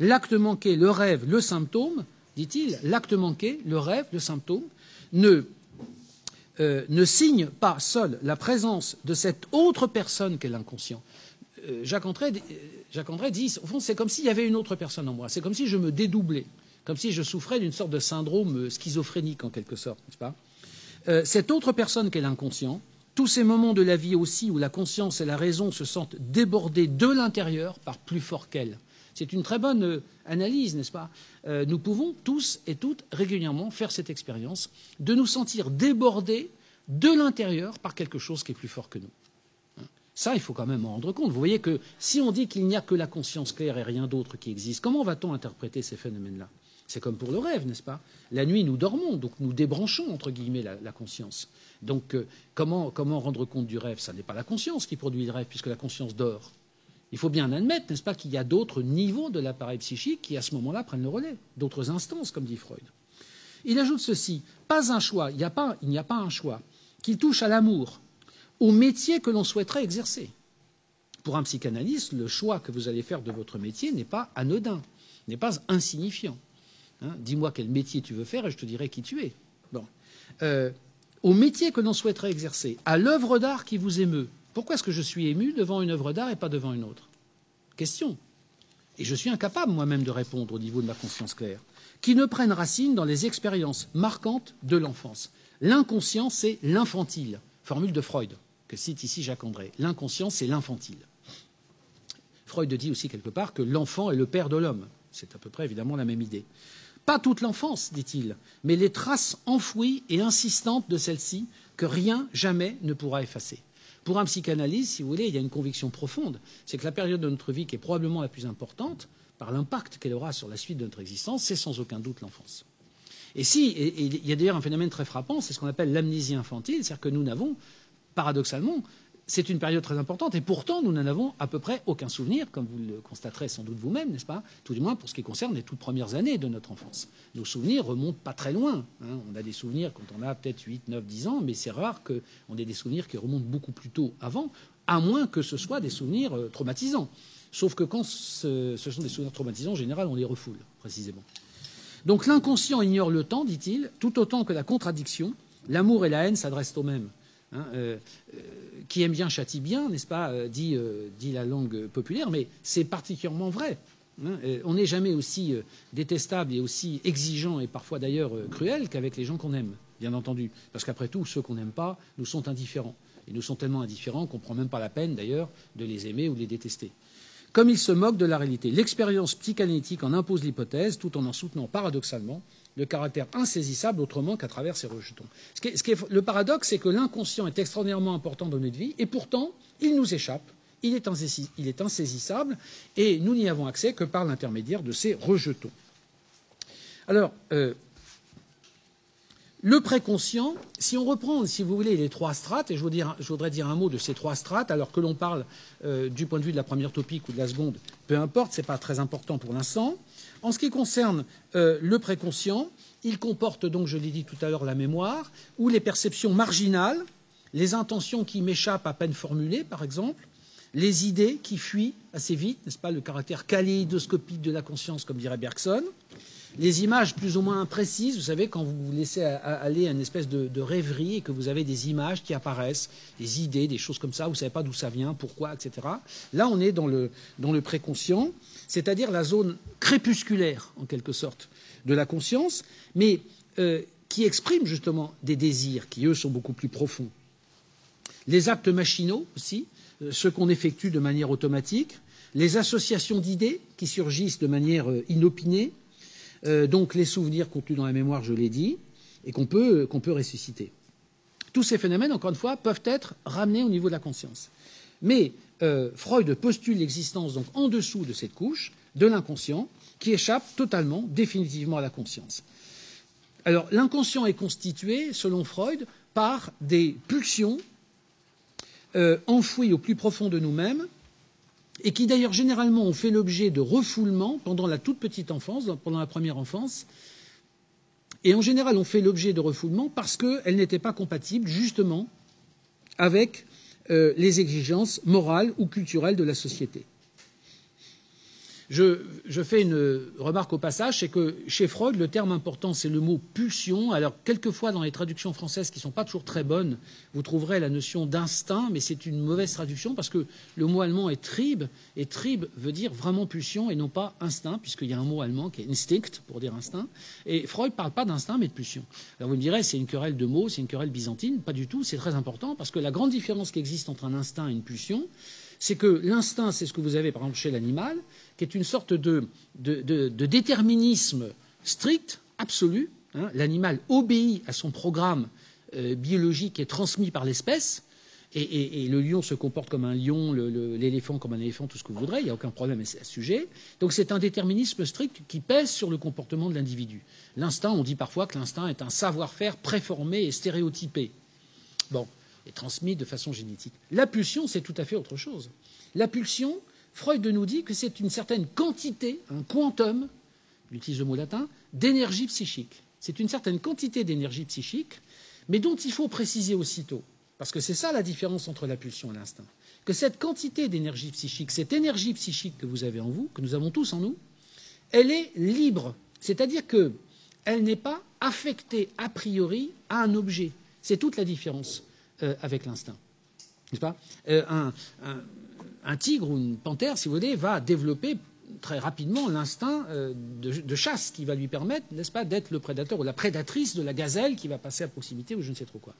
L'acte manqué, le rêve, le symptôme, dit-il, l'acte manqué, le rêve, le symptôme, ne, euh, ne signe pas seul la présence de cette autre personne qu'est l'inconscient. Euh, Jacques André, Jacques André dit, au fond, c'est comme s'il y avait une autre personne en moi. C'est comme si je me dédoublais, comme si je souffrais d'une sorte de syndrome schizophrénique, en quelque sorte, n'est-ce pas? Euh, Cette autre personne qu'est l'inconscient, tous ces moments de la vie aussi où la conscience et la raison se sentent débordées de l'intérieur par plus fort qu'elle. C'est une très bonne euh, analyse, n'est-ce pas? Nous pouvons tous et toutes régulièrement faire cette expérience de nous sentir débordés de l'intérieur par quelque chose qui est plus fort que nous. Ça, il faut quand même en rendre compte. Vous voyez que si on dit qu'il n'y a que la conscience claire et rien d'autre qui existe, comment va-t-on interpréter ces phénomènes-là? C'est comme pour le rêve, n'est-ce pas? La nuit, nous dormons, donc nous débranchons, entre guillemets, la, conscience. Donc euh, comment, rendre compte du rêve? Ça n'est pas la conscience qui produit le rêve, puisque la conscience dort. Il faut bien admettre, n'est-ce pas, qu'il y a d'autres niveaux de l'appareil psychique qui, à ce moment-là, prennent le relais, d'autres instances, comme dit Freud. Il ajoute ceci pas un choix, il n'y a, a, pas un choix, qu'il touche à l'amour, au métier que l'on souhaiterait exercer. Pour un psychanalyste, le choix que vous allez faire de votre métier n'est pas anodin, n'est pas insignifiant. Hein, dis-moi quel métier tu veux faire et je te dirai qui tu es. Bon. Euh, au métier que l'on souhaiterait exercer, à l'œuvre d'art qui vous émeut. Pourquoi est-ce que je suis ému devant une œuvre d'art et pas devant une autre? Question. et je suis incapable moi-même de répondre au niveau de ma conscience claire, qui ne prennent racine dans les expériences marquantes de l'enfance. L'inconscient, c'est l'infantile, formule de Freud, que cite ici Jacques André. L'inconscient, c'est l'infantile. Freud dit aussi quelque part que l'enfant est le père de l'homme. C'est à peu près évidemment la même idée. Pas toute l'enfance, dit-il, mais les traces enfouies et insistantes de celle-ci que rien jamais ne pourra effacer. Pour un psychanalyste, si vous voulez, il y a une conviction profonde, c'est que la période de notre vie qui est probablement la plus importante, par l'impact qu'elle aura sur la suite de notre existence, c'est sans aucun doute l'enfance. Et si, il y a d'ailleurs un phénomène très frappant, c'est ce qu'on appelle l'amnésie infantile, c'est-à-dire que nous n'avons, paradoxalement, c'est une période très importante et pourtant nous n'en avons à peu près aucun souvenir, comme vous le constaterez sans doute vous-même, n'est-ce pas? Tout du moins pour ce qui concerne les toutes premières années de notre enfance. Nos souvenirs remontent pas très loin. Hein. On a des souvenirs quand on a peut-être 8, 9, 10 ans, mais c'est rare qu'on ait des souvenirs qui remontent beaucoup plus tôt avant, à moins que ce soit des souvenirs euh, traumatisants. Sauf que quand ce, ce sont des souvenirs traumatisants, en général, on les refoule, précisément. Donc l'inconscient ignore le temps, dit-il, tout autant que la contradiction. L'amour et la haine s'adressent au même. Hein, euh, euh, qui aime bien châtie bien, n'est-ce pas, euh, dit, la langue populaire, mais c'est particulièrement vrai. Hein, on n'est jamais aussi détestable et aussi exigeant et parfois d'ailleurs cruel qu'avec les gens qu'on aime, bien entendu. Parce qu'après tout, ceux qu'on n'aime pas nous sont indifférents. Et nous sont tellement indifférents qu'on ne prend même pas la peine d'ailleurs de les aimer ou de les détester. Comme ils se moquent de la réalité. L'expérience psychanalytique en impose l'hypothèse tout en en soutenant paradoxalement le caractère insaisissable autrement qu'à travers ces rejetons. le paradoxe, c'est que l'inconscient est extraordinairement important dans notre vie, et pourtant, il nous échappe, il est, insaisissable, et nous n'y avons accès que par l'intermédiaire de ces rejetons. Alors, euh, le préconscient, si on reprend, si vous voulez, les trois strates, et je, voudrais dire un mot de ces trois strates, alors que l'on parle euh, du point de vue de la première topique ou de la seconde, peu importe, ce n'est pas très important pour l'instant. En ce qui concerne euh, le préconscient, il comporte donc, je l'ai dit tout à l'heure, la mémoire, ou les perceptions marginales, les intentions qui m'échappent à peine formulées, par exemple, les idées qui fuient assez vite, n'est-ce pas, le caractère kaléidoscopique de la conscience, comme dirait Bergson, les images plus ou moins précises, vous savez, quand vous vous laissez aller à une espèce de, rêverie et que vous avez des images qui apparaissent, des idées, des choses comme ça, vous ne savez pas d'où ça vient, pourquoi, etc. Là, on est dans le préconscient c'est-à-dire la zone crépusculaire, en quelque sorte, de la conscience, mais euh, qui exprime justement des désirs qui, eux, sont beaucoup plus profonds. Les actes machinaux aussi, euh, ceux qu'on effectue de manière automatique, les associations d'idées qui surgissent de manière euh, inopinée, donc les souvenirs contenus dans la mémoire, je l'ai dit, et qu'on peut, peut ressusciter. Tous ces phénomènes, encore une fois, peuvent être ramenés au niveau de la conscience. Mais euh, Freud postule l'existence donc en dessous de cette couche de l'inconscient qui échappe totalement, définitivement à la conscience. Alors l'inconscient est constitué, selon Freud, par des pulsions euh, enfouies au plus profond de nous-mêmes et qui d'ailleurs généralement ont fait l'objet de refoulements pendant la toute petite enfance, pendant la première enfance, et en général ont fait l'objet de refoulements parce qu'elles n'étaient pas compatibles justement avec les exigences morales ou culturelles de la société. Je, fais une remarque au passage, c'est que chez Freud, le terme important, c'est le mot pulsion. Alors, quelquefois, dans les traductions françaises qui ne sont pas toujours très bonnes, vous trouverez la notion d'instinct, mais c'est une mauvaise traduction parce que le mot allemand est trieb, et trieb veut dire vraiment pulsion et non pas instinct, puisqu'il y a un mot allemand qui est instinct pour dire instinct. Et Freud ne parle pas d'instinct, mais de pulsion. Alors, vous me direz, c'est une querelle de mots, c'est une querelle byzantine. Pas du tout, c'est très important parce que la grande différence qui existe entre un instinct et une pulsion, c'est que l'instinct, c'est ce que vous avez par exemple chez l'animal, qui est une sorte de, déterminisme strict, absolu. Hein. L'animal obéit à son programme euh, biologique et transmis par l'espèce. Et, le lion se comporte comme un lion, l'éléphant comme un éléphant, tout ce que vous voudrez, il n'y a aucun problème à ce sujet. Donc c'est un déterminisme strict qui pèse sur le comportement de l'individu. L'instinct, on dit parfois que l'instinct est un savoir-faire préformé et stéréotypé. Bon, et transmis de façon génétique. La pulsion, c'est tout à fait autre chose. La pulsion, Freud nous dit que c'est une certaine quantité, un quantum, il utilise le mot latin, d'énergie psychique. C'est une certaine quantité d'énergie psychique, mais dont il faut préciser aussitôt, parce que c'est ça la différence entre la pulsion et l'instinct, que cette quantité d'énergie psychique, cette énergie psychique que vous avez en vous, que nous avons tous en nous, elle est libre, c'est-à-dire qu'elle n'est pas affectée a priori à un objet. C'est toute la différence euh, avec l'instinct. N'est-ce pas? Euh, tigre ou une panthère, si vous voulez, va développer très rapidement l'instinct euh, de, chasse qui va lui permettre, n'est-ce pas, d'être le prédateur ou la prédatrice de la gazelle qui va passer à proximité ou je ne sais trop quoi.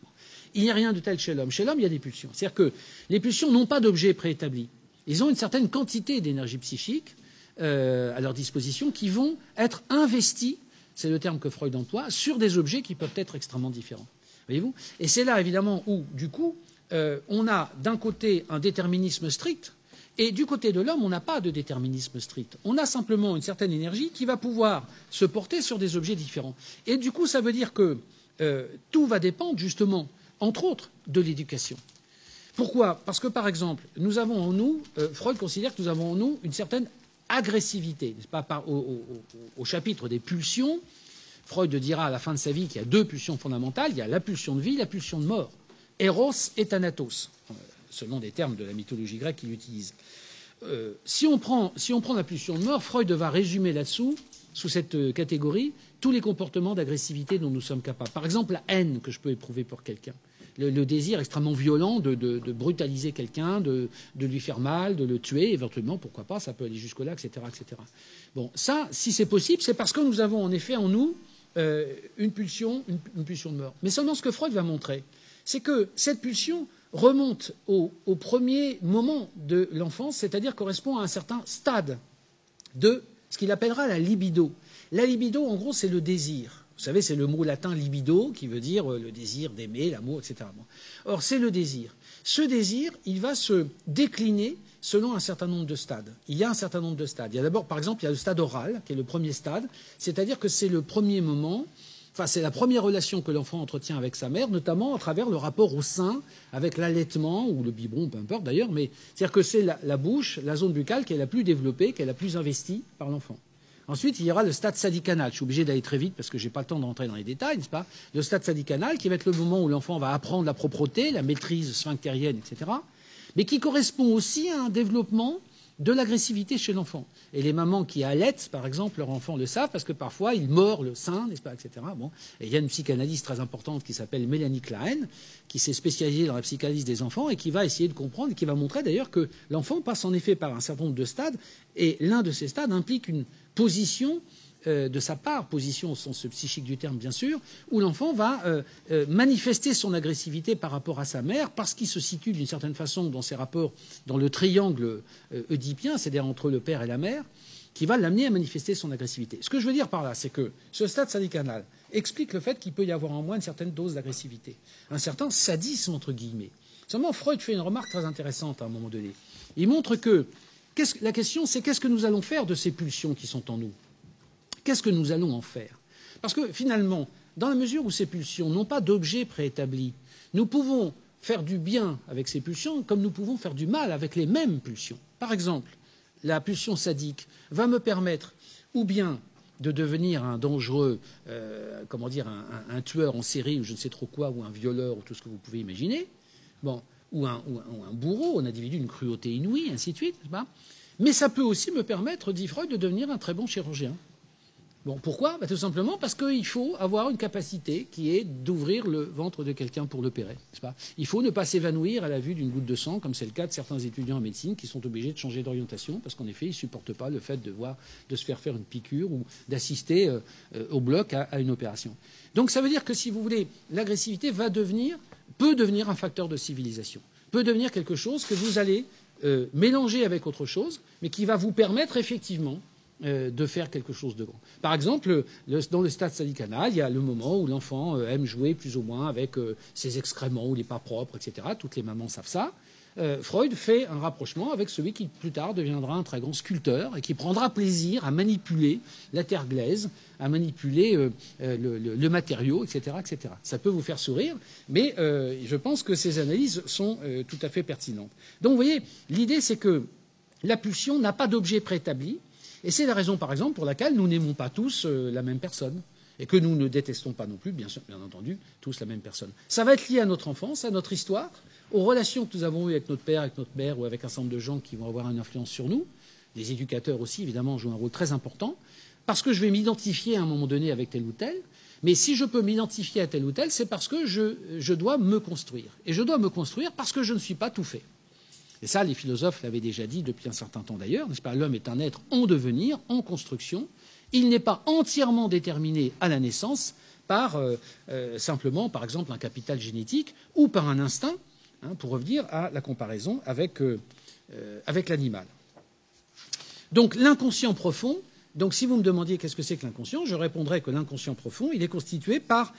Il n'y a rien de tel chez l'homme. Chez l'homme, il y a des pulsions. C'est-à-dire que les pulsions n'ont pas d'objet préétabli. Ils ont une certaine quantité d'énergie psychique euh, à leur disposition qui vont être investis, c'est le terme que Freud emploie, sur des objets qui peuvent être extrêmement différents. Voyez-vous? Et c'est là, évidemment, où, du coup, euh, on a d'un côté un déterminisme strict, et du côté de l'homme, on n'a pas de déterminisme strict. On a simplement une certaine énergie qui va pouvoir se porter sur des objets différents. Et du coup, ça veut dire que euh, tout va dépendre, justement, entre autres, de l'éducation. Pourquoi? Parce que, par exemple, nous avons en nous, euh, Freud considère que nous avons en nous une certaine agressivité, n'est-ce pas, au, chapitre des pulsions. Freud dira à la fin de sa vie qu'il y a deux pulsions fondamentales. Il y a la pulsion de vie, la pulsion de mort. Eros et Thanatos, selon des termes de la mythologie grecque qu'il utilise. Euh, si, on prend, si on prend la pulsion de mort, Freud va résumer là-dessous, sous cette catégorie, tous les comportements d'agressivité dont nous sommes capables. Par exemple, la haine que je peux éprouver pour quelqu'un le, désir extrêmement violent de, brutaliser quelqu'un, de, lui faire mal, de le tuer, éventuellement, pourquoi pas, ça peut aller jusque-là, etc., etc. Bon, ça, si c'est possible, c'est parce que nous avons en effet en nous euh, une pulsion, une, pulsion de mort. Mais seulement ce que Freud va montrer, c'est que cette pulsion remonte au, premier moment de l'enfance, c'est-à-dire correspond à un certain stade de ce qu'il appellera la libido. La libido, en gros, c'est le désir. Vous savez, c'est le mot latin libido qui veut dire euh, le désir d'aimer, l'amour, etc. Or, c'est le désir. Ce désir, il va se décliner selon un certain nombre de stades. Il y a un certain nombre de stades. Il y a d'abord, par exemple, il y a le stade oral, qui est le premier stade, c'est-à-dire que c'est le premier moment, c'est la première relation que l'enfant entretient avec sa mère, notamment à travers le rapport au sein, avec l'allaitement, ou le biberon, peu importe d'ailleurs, mais c'est-à-dire que c'est la, la bouche, la zone buccale qui est la plus développée, qui est la plus investie par l'enfant. Ensuite, il y aura le stade sadicanal. Je suis obligé d'aller très vite parce que je n'ai pas le temps d'entrer dans les détails, n'est-ce pas? Le stade sadicanal, qui va être le moment où l'enfant va apprendre la propreté, la maîtrise sphinctérienne, etc., mais qui correspond aussi à un développement de l'agressivité chez l'enfant. Et les mamans qui allaitent, par exemple, leur enfant le savent parce que parfois ils mordent le sein, n'est-ce pas, etc. Bon. Et il y a une psychanalyste très importante qui s'appelle Mélanie Klein, qui s'est spécialisée dans la psychanalyse des enfants et qui va essayer de comprendre et qui va montrer d'ailleurs que l'enfant passe en effet par un certain nombre de stades et l'un de ces stades implique une position euh, de sa part, position au sens psychique du terme bien sûr, où l'enfant va euh, euh, manifester son agressivité par rapport à sa mère parce qu'il se situe d'une certaine façon dans ses rapports dans le triangle oedipien, c'est-à-dire entre le père et la mère, qui va l'amener à manifester son agressivité. Ce que je veux dire par là, c'est que ce stade sadicanal explique le fait qu'il peut y avoir en moi une certaine dose d'agressivité, un certain sadisme entre guillemets. Seulement, Freud fait une remarque très intéressante à un moment donné. Il montre que la question, c'est qu'est-ce que nous allons faire de ces pulsions qui sont en nous? Qu'est-ce que nous allons en faire? Parce que finalement, dans la mesure où ces pulsions n'ont pas d'objet préétabli, nous pouvons faire du bien avec ces pulsions comme nous pouvons faire du mal avec les mêmes pulsions. Par exemple, la pulsion sadique va me permettre ou bien de devenir un dangereux, euh, comment dire, un, tueur en série ou je ne sais trop quoi, ou un violeur ou tout ce que vous pouvez imaginer. Bon, ou un, bourreau, un individu d'une cruauté inouïe, ainsi de suite. Mais ça peut aussi me permettre, dit Freud, de devenir un très bon chirurgien. Pourquoi? Bah, Tout simplement parce qu'il faut avoir une capacité qui est d'ouvrir le ventre de quelqu'un pour l'opérer. Il faut ne pas s'évanouir à la vue d'une goutte de sang, comme c'est le cas de certains étudiants en médecine qui sont obligés de changer d'orientation parce qu'en effet, ils ne supportent pas le fait de, voir, de se faire faire une piqûre ou d'assister euh, euh, au bloc à, à, une opération. Donc ça veut dire que si vous voulez, l'agressivité va devenir peut devenir un facteur de civilisation, peut devenir quelque chose que vous allez euh, mélanger avec autre chose, mais qui va vous permettre effectivement euh, de faire quelque chose de grand. Par exemple, dans le stade sadicanal, il y a le moment où l'enfant euh, aime jouer plus ou moins avec ses excréments ou les pas propres, etc. Toutes les mamans savent ça. Euh, Freud fait un rapprochement avec celui qui plus tard deviendra un très grand sculpteur et qui prendra plaisir à manipuler la terre glaise, à manipuler euh, euh, le, matériau, etc., etc. Ça peut vous faire sourire, mais je pense que ces analyses sont tout à fait pertinentes. Donc vous voyez, l'idée c'est que la pulsion n'a pas d'objet préétabli, et c'est la raison, par exemple, pour laquelle nous n'aimons pas tous la même personne et que nous ne détestons pas non plus, bien entendu, tous la même personne. Ça va être lié à notre enfance, à notre histoire, aux relations que nous avons eues avec notre père, avec notre mère ou avec un certain nombre de gens qui vont avoir une influence sur nous. Les éducateurs aussi, évidemment, jouent un rôle très important, parce que je vais m'identifier à un moment donné avec tel ou tel. Mais si je peux m'identifier à tel ou tel, c'est parce que je, je, dois me construire. Et je dois me construire parce que je ne suis pas tout fait. Et ça, les philosophes l'avaient déjà dit depuis un certain temps d'ailleurs, n'est-ce pas? L'homme est un être en devenir, en construction. Il n'est pas entièrement déterminé à la naissance par euh, euh, simplement, par exemple, un capital génétique ou par un instinct, hein, pour revenir à la comparaison avec, euh, l'animal. Donc l'inconscient profond, si vous me demandiez qu'est-ce que c'est que l'inconscient, je répondrais que l'inconscient profond, il est constitué par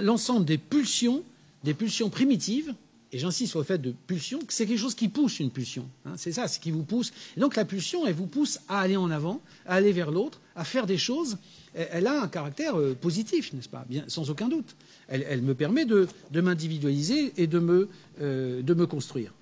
l'ensemble des pulsions, des pulsions primitives et j'insiste sur le fait de pulsion, c'est quelque chose qui pousse une pulsion. Hein, c'est ça, ce qui vous pousse. Donc la pulsion, elle vous pousse à aller en avant, à aller vers l'autre, à faire des choses. Elle, a un caractère euh, positif, n'est-ce pas? Sans aucun doute. Elle, me permet de, m'individualiser et de me, euh, de me construire.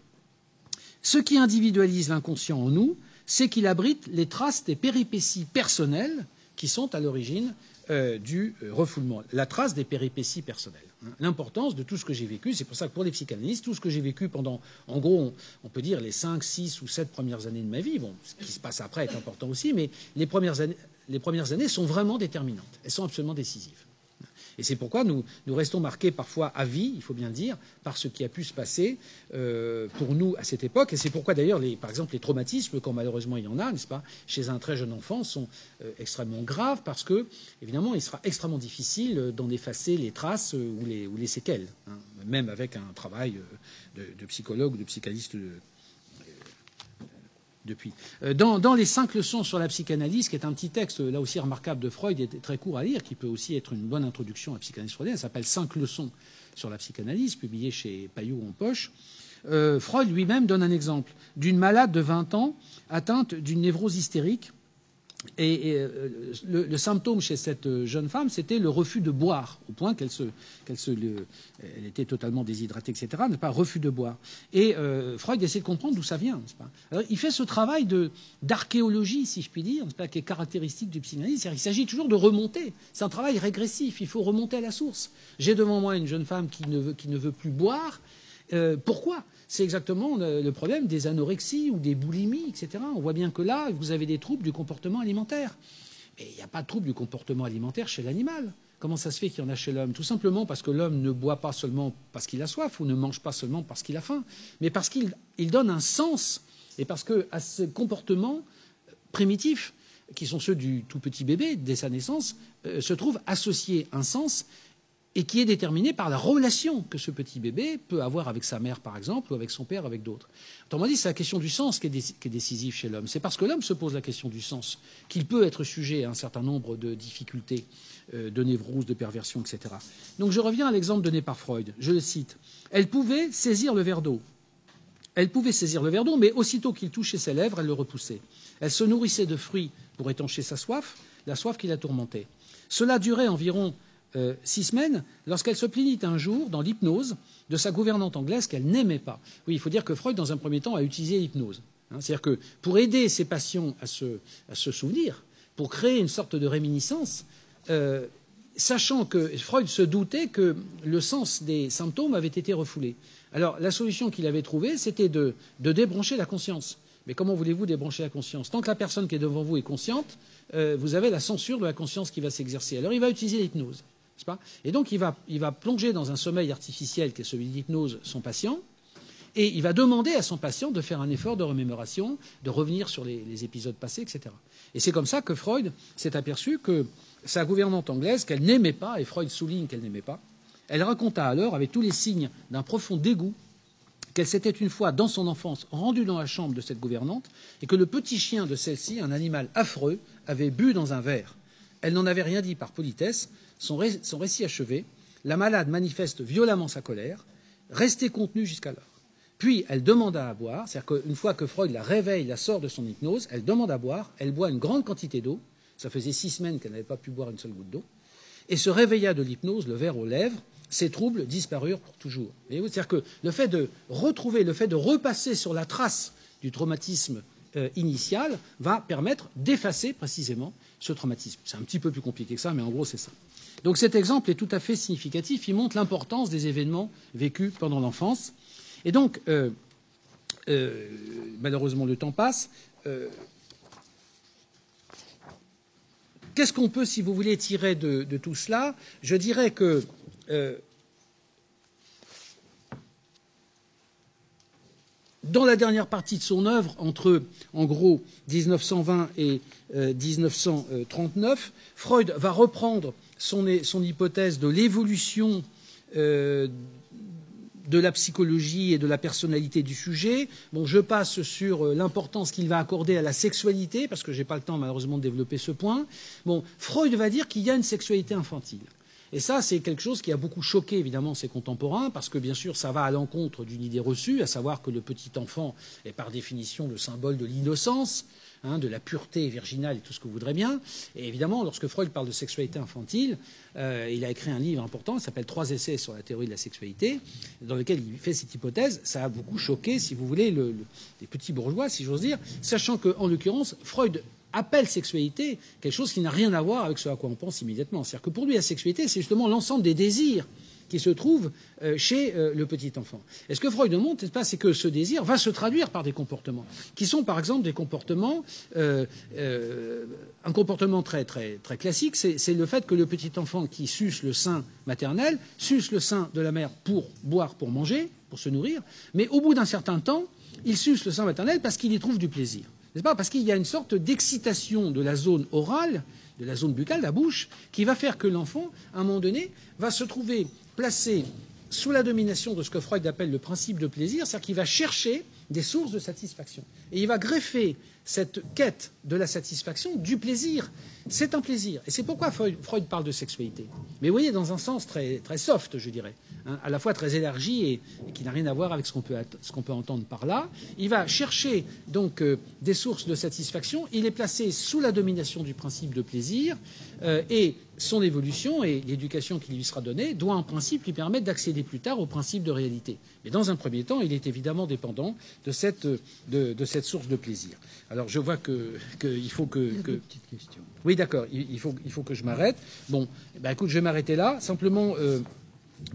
Ce qui individualise l'inconscient en nous, c'est qu'il abrite les traces des péripéties personnelles qui sont à l'origine euh, du refoulement, la trace des péripéties personnelles l'importance de tout ce que j'ai vécu. C'est pour ça que pour les psychanalystes, tout ce que j'ai vécu pendant, en gros, on, peut dire les 5, 6 ou 7 premières années de ma vie, bon, ce qui se passe après est important aussi, mais les premières années, les premières années sont vraiment déterminantes. Elles sont absolument décisives. Et c'est pourquoi nous, restons marqués parfois à vie, il faut bien dire, par ce qui a pu se passer euh, pour nous à cette époque. Et c'est pourquoi d'ailleurs, par exemple, les traumatismes, quand malheureusement il y en a, n'est-ce pas, chez un très jeune enfant, sont euh, extrêmement graves parce que, évidemment, il sera extrêmement difficile d'en effacer les traces ou les, séquelles, hein, même avec un travail euh, de, de psychologue ou de psychanalyste depuis. Euh, dans, les cinq leçons sur la psychanalyse, qui est un petit texte là aussi remarquable de Freud très court à lire, qui peut aussi être une bonne introduction à la psychanalyse freudienne, s'appelle Cinq leçons sur la psychanalyse, publié chez Payot en poche. Euh, Freud lui-même donne un exemple d'une malade de 20 ans atteinte d'une névrose hystérique et, euh, le, symptôme chez cette euh, jeune femme, c'était le refus de boire, au point qu'elle se, se, elle était totalement déshydratée, etc. N'est pas refus de boire. Et euh, Freud essaie de comprendre d'où ça vient. Il fait ce travail d'archéologie, si je puis dire, pas, qui est caractéristique du psychanalyse. Il s'agit toujours de remonter. C'est un travail régressif. Il faut remonter à la source. J'ai devant moi une jeune femme qui ne veut plus boire. pourquoi? C'est exactement le problème des anorexies ou des boulimies, etc. On voit bien que là, vous avez des troubles du comportement alimentaire. Mais il n'y a pas de troubles du comportement alimentaire chez l'animal. Comment ça se fait qu'il y en a chez l'homme? Tout simplement parce que l'homme ne boit pas seulement parce qu'il a soif ou ne mange pas seulement parce qu'il a faim, mais parce qu'il donne un sens et parce que à ces comportements primitifs, qui sont ceux du tout petit bébé dès sa naissance, euh, se trouve associé un sens et qui est déterminé par la relation que ce petit bébé peut avoir avec sa mère, par exemple, ou avec son père, avec d'autres. Autrement dit, c'est la question du sens qui est, décisive chez l'homme. C'est parce que l'homme se pose la question du sens qu'il peut être sujet à un certain nombre de difficultés, euh, de névroses, de perversions, etc. Donc je reviens à l'exemple donné par Freud. Je le cite. Elle pouvait saisir le verre d'eau. Elle pouvait saisir le verre d'eau, mais aussitôt qu'il touchait ses lèvres, elle le repoussait. Elle se nourrissait de fruits pour étancher sa soif, la soif qui la tourmentait. Cela durait environ euh, six semaines lorsqu'elle se plaignit un jour, dans l'hypnose, de sa gouvernante anglaise qu'elle n'aimait pas. Oui, il faut dire que Freud, dans un premier temps, a utilisé l'hypnose. Hein. C'est-à-dire que pour aider ses patients à se, souvenir, pour créer une sorte de réminiscence, euh, sachant que Freud se doutait que le sens des symptômes avait été refoulé. Alors la solution qu'il avait trouvée, c'était de, débrancher la conscience. Mais comment voulez-vous débrancher la conscience? Tant que la personne qui est devant vous est consciente, euh, vous avez la censure de la conscience qui va s'exercer. Alors il va utiliser l'hypnose. Et donc, il va, plonger dans un sommeil artificiel qui est celui d'hypnose son patient, et il va demander à son patient de faire un effort de remémoration, de revenir sur les, épisodes passés, etc. Et c'est comme ça que Freud s'est aperçu que sa gouvernante anglaise, qu'elle n'aimait pas, et Freud souligne qu'elle n'aimait pas, elle raconta alors, avec tous les signes d'un profond dégoût, qu'elle s'était une fois, dans son enfance, rendue dans la chambre de cette gouvernante, et que le petit chien de celle-ci, un animal affreux, avait bu dans un verre. Elle n'en avait rien dit par politesse, son, récit achevé, la malade manifeste violemment sa colère, restée contenue jusqu'alors. Puis elle demande à boire, c'est-à-dire qu'une fois que Freud la réveille, la sort de son hypnose, elle demande à boire, elle boit une grande quantité d'eau, ça faisait six semaines qu'elle n'avait pas pu boire une seule goutte d'eau, et se réveilla de l'hypnose, le verre aux lèvres, ses troubles disparurent pour toujours. C'est-à-dire que le fait de retrouver, le fait de repasser sur la trace du traumatisme euh, initial va permettre d'effacer précisément ce traumatisme. C'est un petit peu plus compliqué que ça, mais en gros c'est ça. Donc cet exemple est tout à fait significatif. Il montre l'importance des événements vécus pendant l'enfance. Et donc, euh, euh, malheureusement, le temps passe. Euh, qu'est-ce qu'on peut, si vous voulez, tirer de, tout cela? Je dirais que dans la dernière partie de son œuvre, entre en gros 1920 et 1939, Freud va reprendre son, hypothèse de l'évolution de la psychologie et de la personnalité du sujet. Je passe sur euh, l'importance qu'il va accorder à la sexualité, parce que je n'ai pas le temps malheureusement de développer ce point. Bon, Freud va dire qu'il y a une sexualité infantile. Et ça, c'est quelque chose qui a beaucoup choqué évidemment ses contemporains, parce que bien sûr, ça va à l'encontre d'une idée reçue, à savoir que le petit enfant est par définition le symbole de l'innocence. Hein, de la pureté virginale et tout ce que vous voudrez bien. Et évidemment, lorsque Freud parle de sexualité infantile, euh, il a écrit un livre important, qui s'appelle Trois essais sur la théorie de la sexualité, dans lequel il fait cette hypothèse. Ça a beaucoup choqué, si vous voulez, les petits bourgeois, si j'ose dire, sachant qu'en l'occurrence, Freud appelle sexualité quelque chose qui n'a rien à voir avec ce à quoi on pense immédiatement. C'est-à-dire que pour lui, la sexualité, c'est justement l'ensemble des désirs qui se trouve euh, chez euh, le petit enfant. Et ce que Freud montre, c'est que ce désir va se traduire par des comportements, qui sont par exemple des comportements, euh, un comportement très, très, très classique, c'est le fait que le petit enfant qui suce le sein maternel, suce le sein de la mère pour boire, pour manger, pour se nourrir, mais au bout d'un certain temps, il suce le sein maternel parce qu'il y trouve du plaisir. N'est-ce pas? Parce qu'il y a une sorte d'excitation de la zone orale, de la zone buccale, la bouche, qui va faire que l'enfant, à un moment donné, va se trouver placé sous la domination de ce que Freud appelle le principe de plaisir, c'est-à-dire qu'il va chercher des sources de satisfaction. Et il va greffer cette quête de la satisfaction du plaisir. C'est un plaisir. Et c'est pourquoi Freud parle de sexualité. Mais vous voyez, dans un sens très, très soft, je dirais, hein, à la fois très élargi et, qui n'a rien à voir avec ce qu'on peut, peut, entendre par là. Il va chercher donc euh, des sources de satisfaction. Il est placé sous la domination du principe de plaisir. Euh, et son évolution et l'éducation qui lui sera donnée doit en principe lui permettre d'accéder plus tard au principe de réalité. Mais dans un premier temps, il est évidemment dépendant de cette, de, cette source de plaisir. Alors je vois qu'il faut que... Il y a que... Oui, d'accord, il, faut, il faut que je m'arrête. Bon, ben, écoute, je vais m'arrêter là. Simplement... Euh,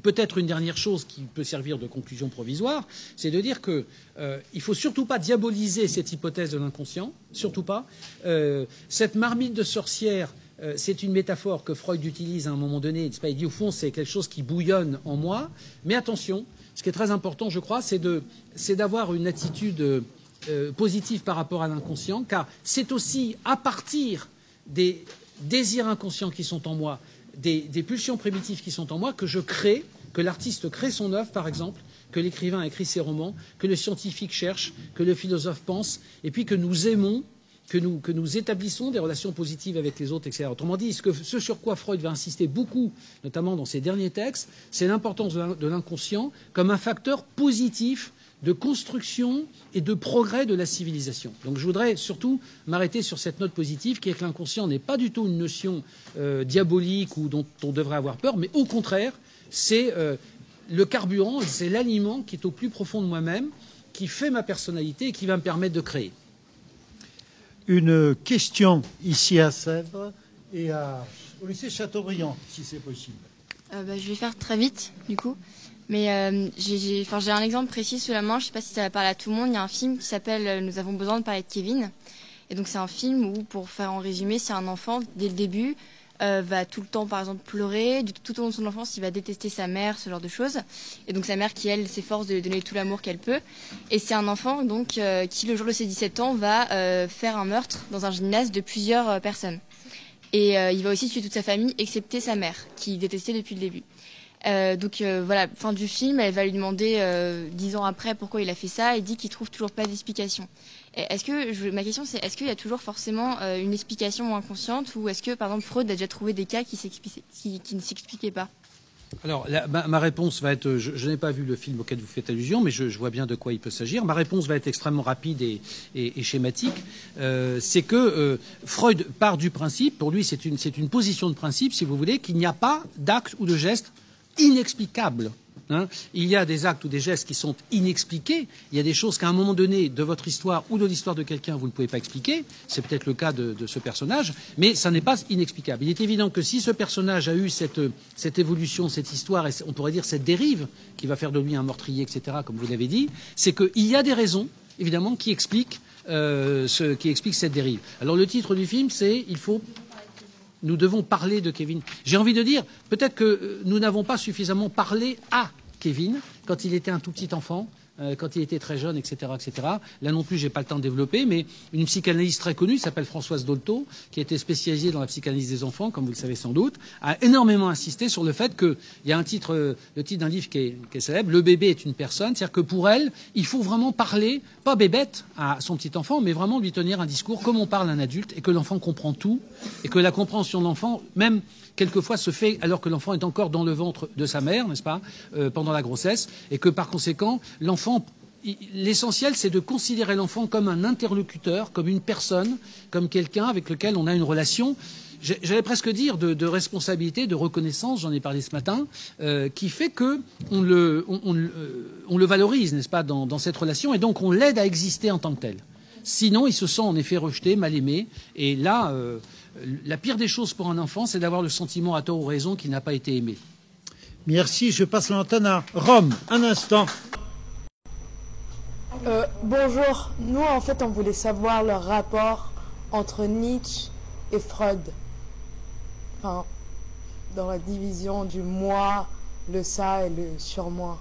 Peut-être une dernière chose qui peut servir de conclusion provisoire, c'est de dire qu'il euh, ne faut surtout pas diaboliser cette hypothèse de l'inconscient, surtout pas. Euh, cette marmite de sorcière euh, c'est une métaphore que Freud utilise à un moment donné. Il dit au fond, c'est quelque chose qui bouillonne en moi. Mais attention, ce qui est très important, je crois, c'est d'avoir une attitude euh, positive par rapport à l'inconscient, car c'est aussi à partir des désirs inconscients qui sont en moi, des, des, pulsions primitives qui sont en moi, que je crée, que l'artiste crée son œuvre, par exemple, que l'écrivain écrit ses romans, que le scientifique cherche, que le philosophe pense, et puis que nous aimons que nous, établissons des relations positives avec les autres, etc. Autrement dit, ce, sur quoi Freud va insister beaucoup, notamment dans ses derniers textes, c'est l'importance de l'inconscient comme un facteur positif de construction et de progrès de la civilisation. Donc je voudrais surtout m'arrêter sur cette note positive qui est que l'inconscient n'est pas du tout une notion euh, diabolique ou dont on devrait avoir peur, mais au contraire, c'est euh, le carburant, c'est l'aliment qui est au plus profond de moi-même, qui fait ma personnalité et qui va me permettre de créer une question ici à Sèvres et à, au lycée Chateaubriand, si c'est possible. Euh, bah, je vais faire très vite, du coup. Mais euh, j'ai un exemple précis sous la main, je ne sais pas si ça va parler à tout le monde. Il y a un film qui s'appelle euh, Nous avons besoin de parler de Kevin. Et donc c'est un film où, pour faire en résumé, c'est un enfant, dès le début, euh, va tout le temps, par exemple, pleurer. tout au long de son enfance, il va détester sa mère, ce genre de choses. Et donc sa mère qui, elle, s'efforce de lui donner tout l'amour qu'elle peut. Et c'est un enfant, donc, euh, qui, le jour de ses 17 ans, va euh, faire un meurtre dans un gymnase de plusieurs personnes. Et il va aussi tuer toute sa famille, excepté sa mère, qu'il détestait depuis le début. donc voilà, fin du film, elle va lui demander dix ans après pourquoi il a fait ça. Il dit qu'il trouve toujours pas d'explication. Est-ce que ma question c'est est-ce qu'il y a toujours forcément euh, une explication inconsciente ou est-ce que par exemple Freud a déjà trouvé des cas qui, ne s'expliquaient pas? Alors, ma, réponse va être, je, n'ai pas vu le film auquel vous faites allusion, mais je, vois bien de quoi il peut s'agir. Ma réponse va être extrêmement rapide et, schématique. Euh, c'est que euh, Freud part du principe, pour lui c'est une, une position de principe, si vous voulez, qu'il n'y a pas d'acte ou de geste inexplicable Hein. il y a des actes ou des gestes qui sont inexpliqués. Il y a des choses qu'à un moment donné de votre histoire ou de l'histoire de quelqu'un, vous ne pouvez pas expliquer. C'est peut-être le cas de, ce personnage, mais ça n'est pas inexplicable. Il est évident que si ce personnage a eu cette, évolution, cette histoire, et on pourrait dire cette dérive qui va faire de lui un meurtrier, etc., comme vous l'avez dit, c'est qu'il y a des raisons, évidemment, qui expliquent, euh, ce, qui expliquent cette dérive. Alors le titre du film, c'est Il faut nous devons parler de Kevin. J'ai envie de dire, peut-être que nous n'avons pas suffisamment parlé à Kevin quand il était un tout petit enfant. Euh, quand il était très jeune, etc., etc. Là non plus, j'ai pas le temps de développer, mais une psychanalyste très connue, s'appelle Françoise Dolto, qui était spécialisée dans la psychanalyse des enfants, comme vous le savez sans doute, a énormément insisté sur le fait qu'il y a un titre, euh, le titre d'un livre qui est, qui est, célèbre, Le bébé est une personne, c'est-à-dire que pour elle, il faut vraiment parler, pas bébête à son petit enfant, mais vraiment lui tenir un discours comme on parle à un adulte et que l'enfant comprend tout et que la compréhension de l'enfant, même quelquefois se fait alors que l'enfant est encore dans le ventre de sa mère, n'est-ce pas, euh, pendant la grossesse, et que par conséquent, l'enfant L'essentiel, c'est de considérer l'enfant comme un interlocuteur, comme une personne, comme quelqu'un avec lequel on a une relation, j'allais presque dire, de, responsabilité, de reconnaissance, j'en ai parlé ce matin, euh, qui fait que on le, euh, valorise, n'est-ce pas, dans, cette relation, et donc on l'aide à exister en tant que tel. Sinon, il se sent en effet rejeté, mal aimé, et là, la pire des choses pour un enfant, c'est d'avoir le sentiment, à tort ou raison, qu'il n'a pas été aimé. Merci. Je passe l'antenne à Rome. Un instant. Euh, bonjour. Nous, en fait, on voulait savoir le rapport entre Nietzsche et Freud. Enfin, dans la division du moi, le ça et le surmoi.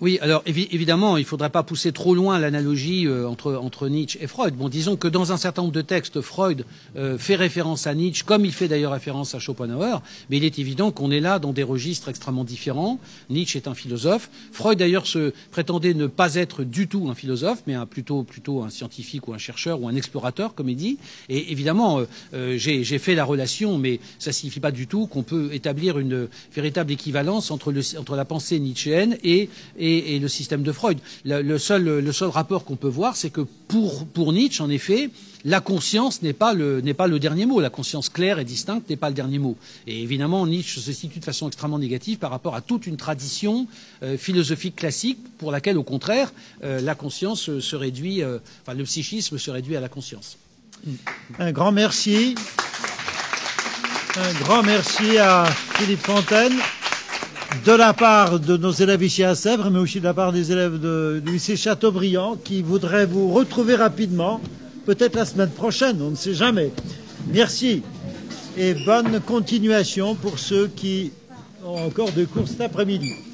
Oui, alors évi évidemment, il ne faudrait pas pousser trop loin l'analogie euh, entre, entre, Nietzsche et Freud. Bon, disons que dans un certain nombre de textes, Freud euh, fait référence à Nietzsche, comme il fait d'ailleurs référence à Schopenhauer, mais il est évident qu'on est là dans des registres extrêmement différents. Nietzsche est un philosophe. Freud d'ailleurs se prétendait ne pas être du tout un philosophe, mais un, plutôt, plutôt un scientifique ou un chercheur ou un explorateur, comme il dit. Et évidemment, euh, j'ai fait la relation, mais ça ne signifie pas du tout qu'on peut établir une véritable équivalence entre, le, entre la pensée nietzschéenne et et, le système de Freud. Le, seul, le seul, rapport qu'on peut voir, c'est que pour, pour, Nietzsche, en effet, la conscience n'est pas, pas, le dernier mot. La conscience claire et distincte n'est pas le dernier mot. Et évidemment, Nietzsche se situe de façon extrêmement négative par rapport à toute une tradition euh, philosophique classique pour laquelle, au contraire, euh, la conscience se réduit, euh, enfin, le psychisme se réduit à la conscience. Un grand merci. Un grand merci à Philippe Fontaine de la part de nos élèves ici à Sèvres, mais aussi de la part des élèves de, du lycée Chateaubriand, qui voudraient vous retrouver rapidement, peut-être la semaine prochaine, on ne sait jamais. Merci et bonne continuation pour ceux qui ont encore des cours cet après-midi.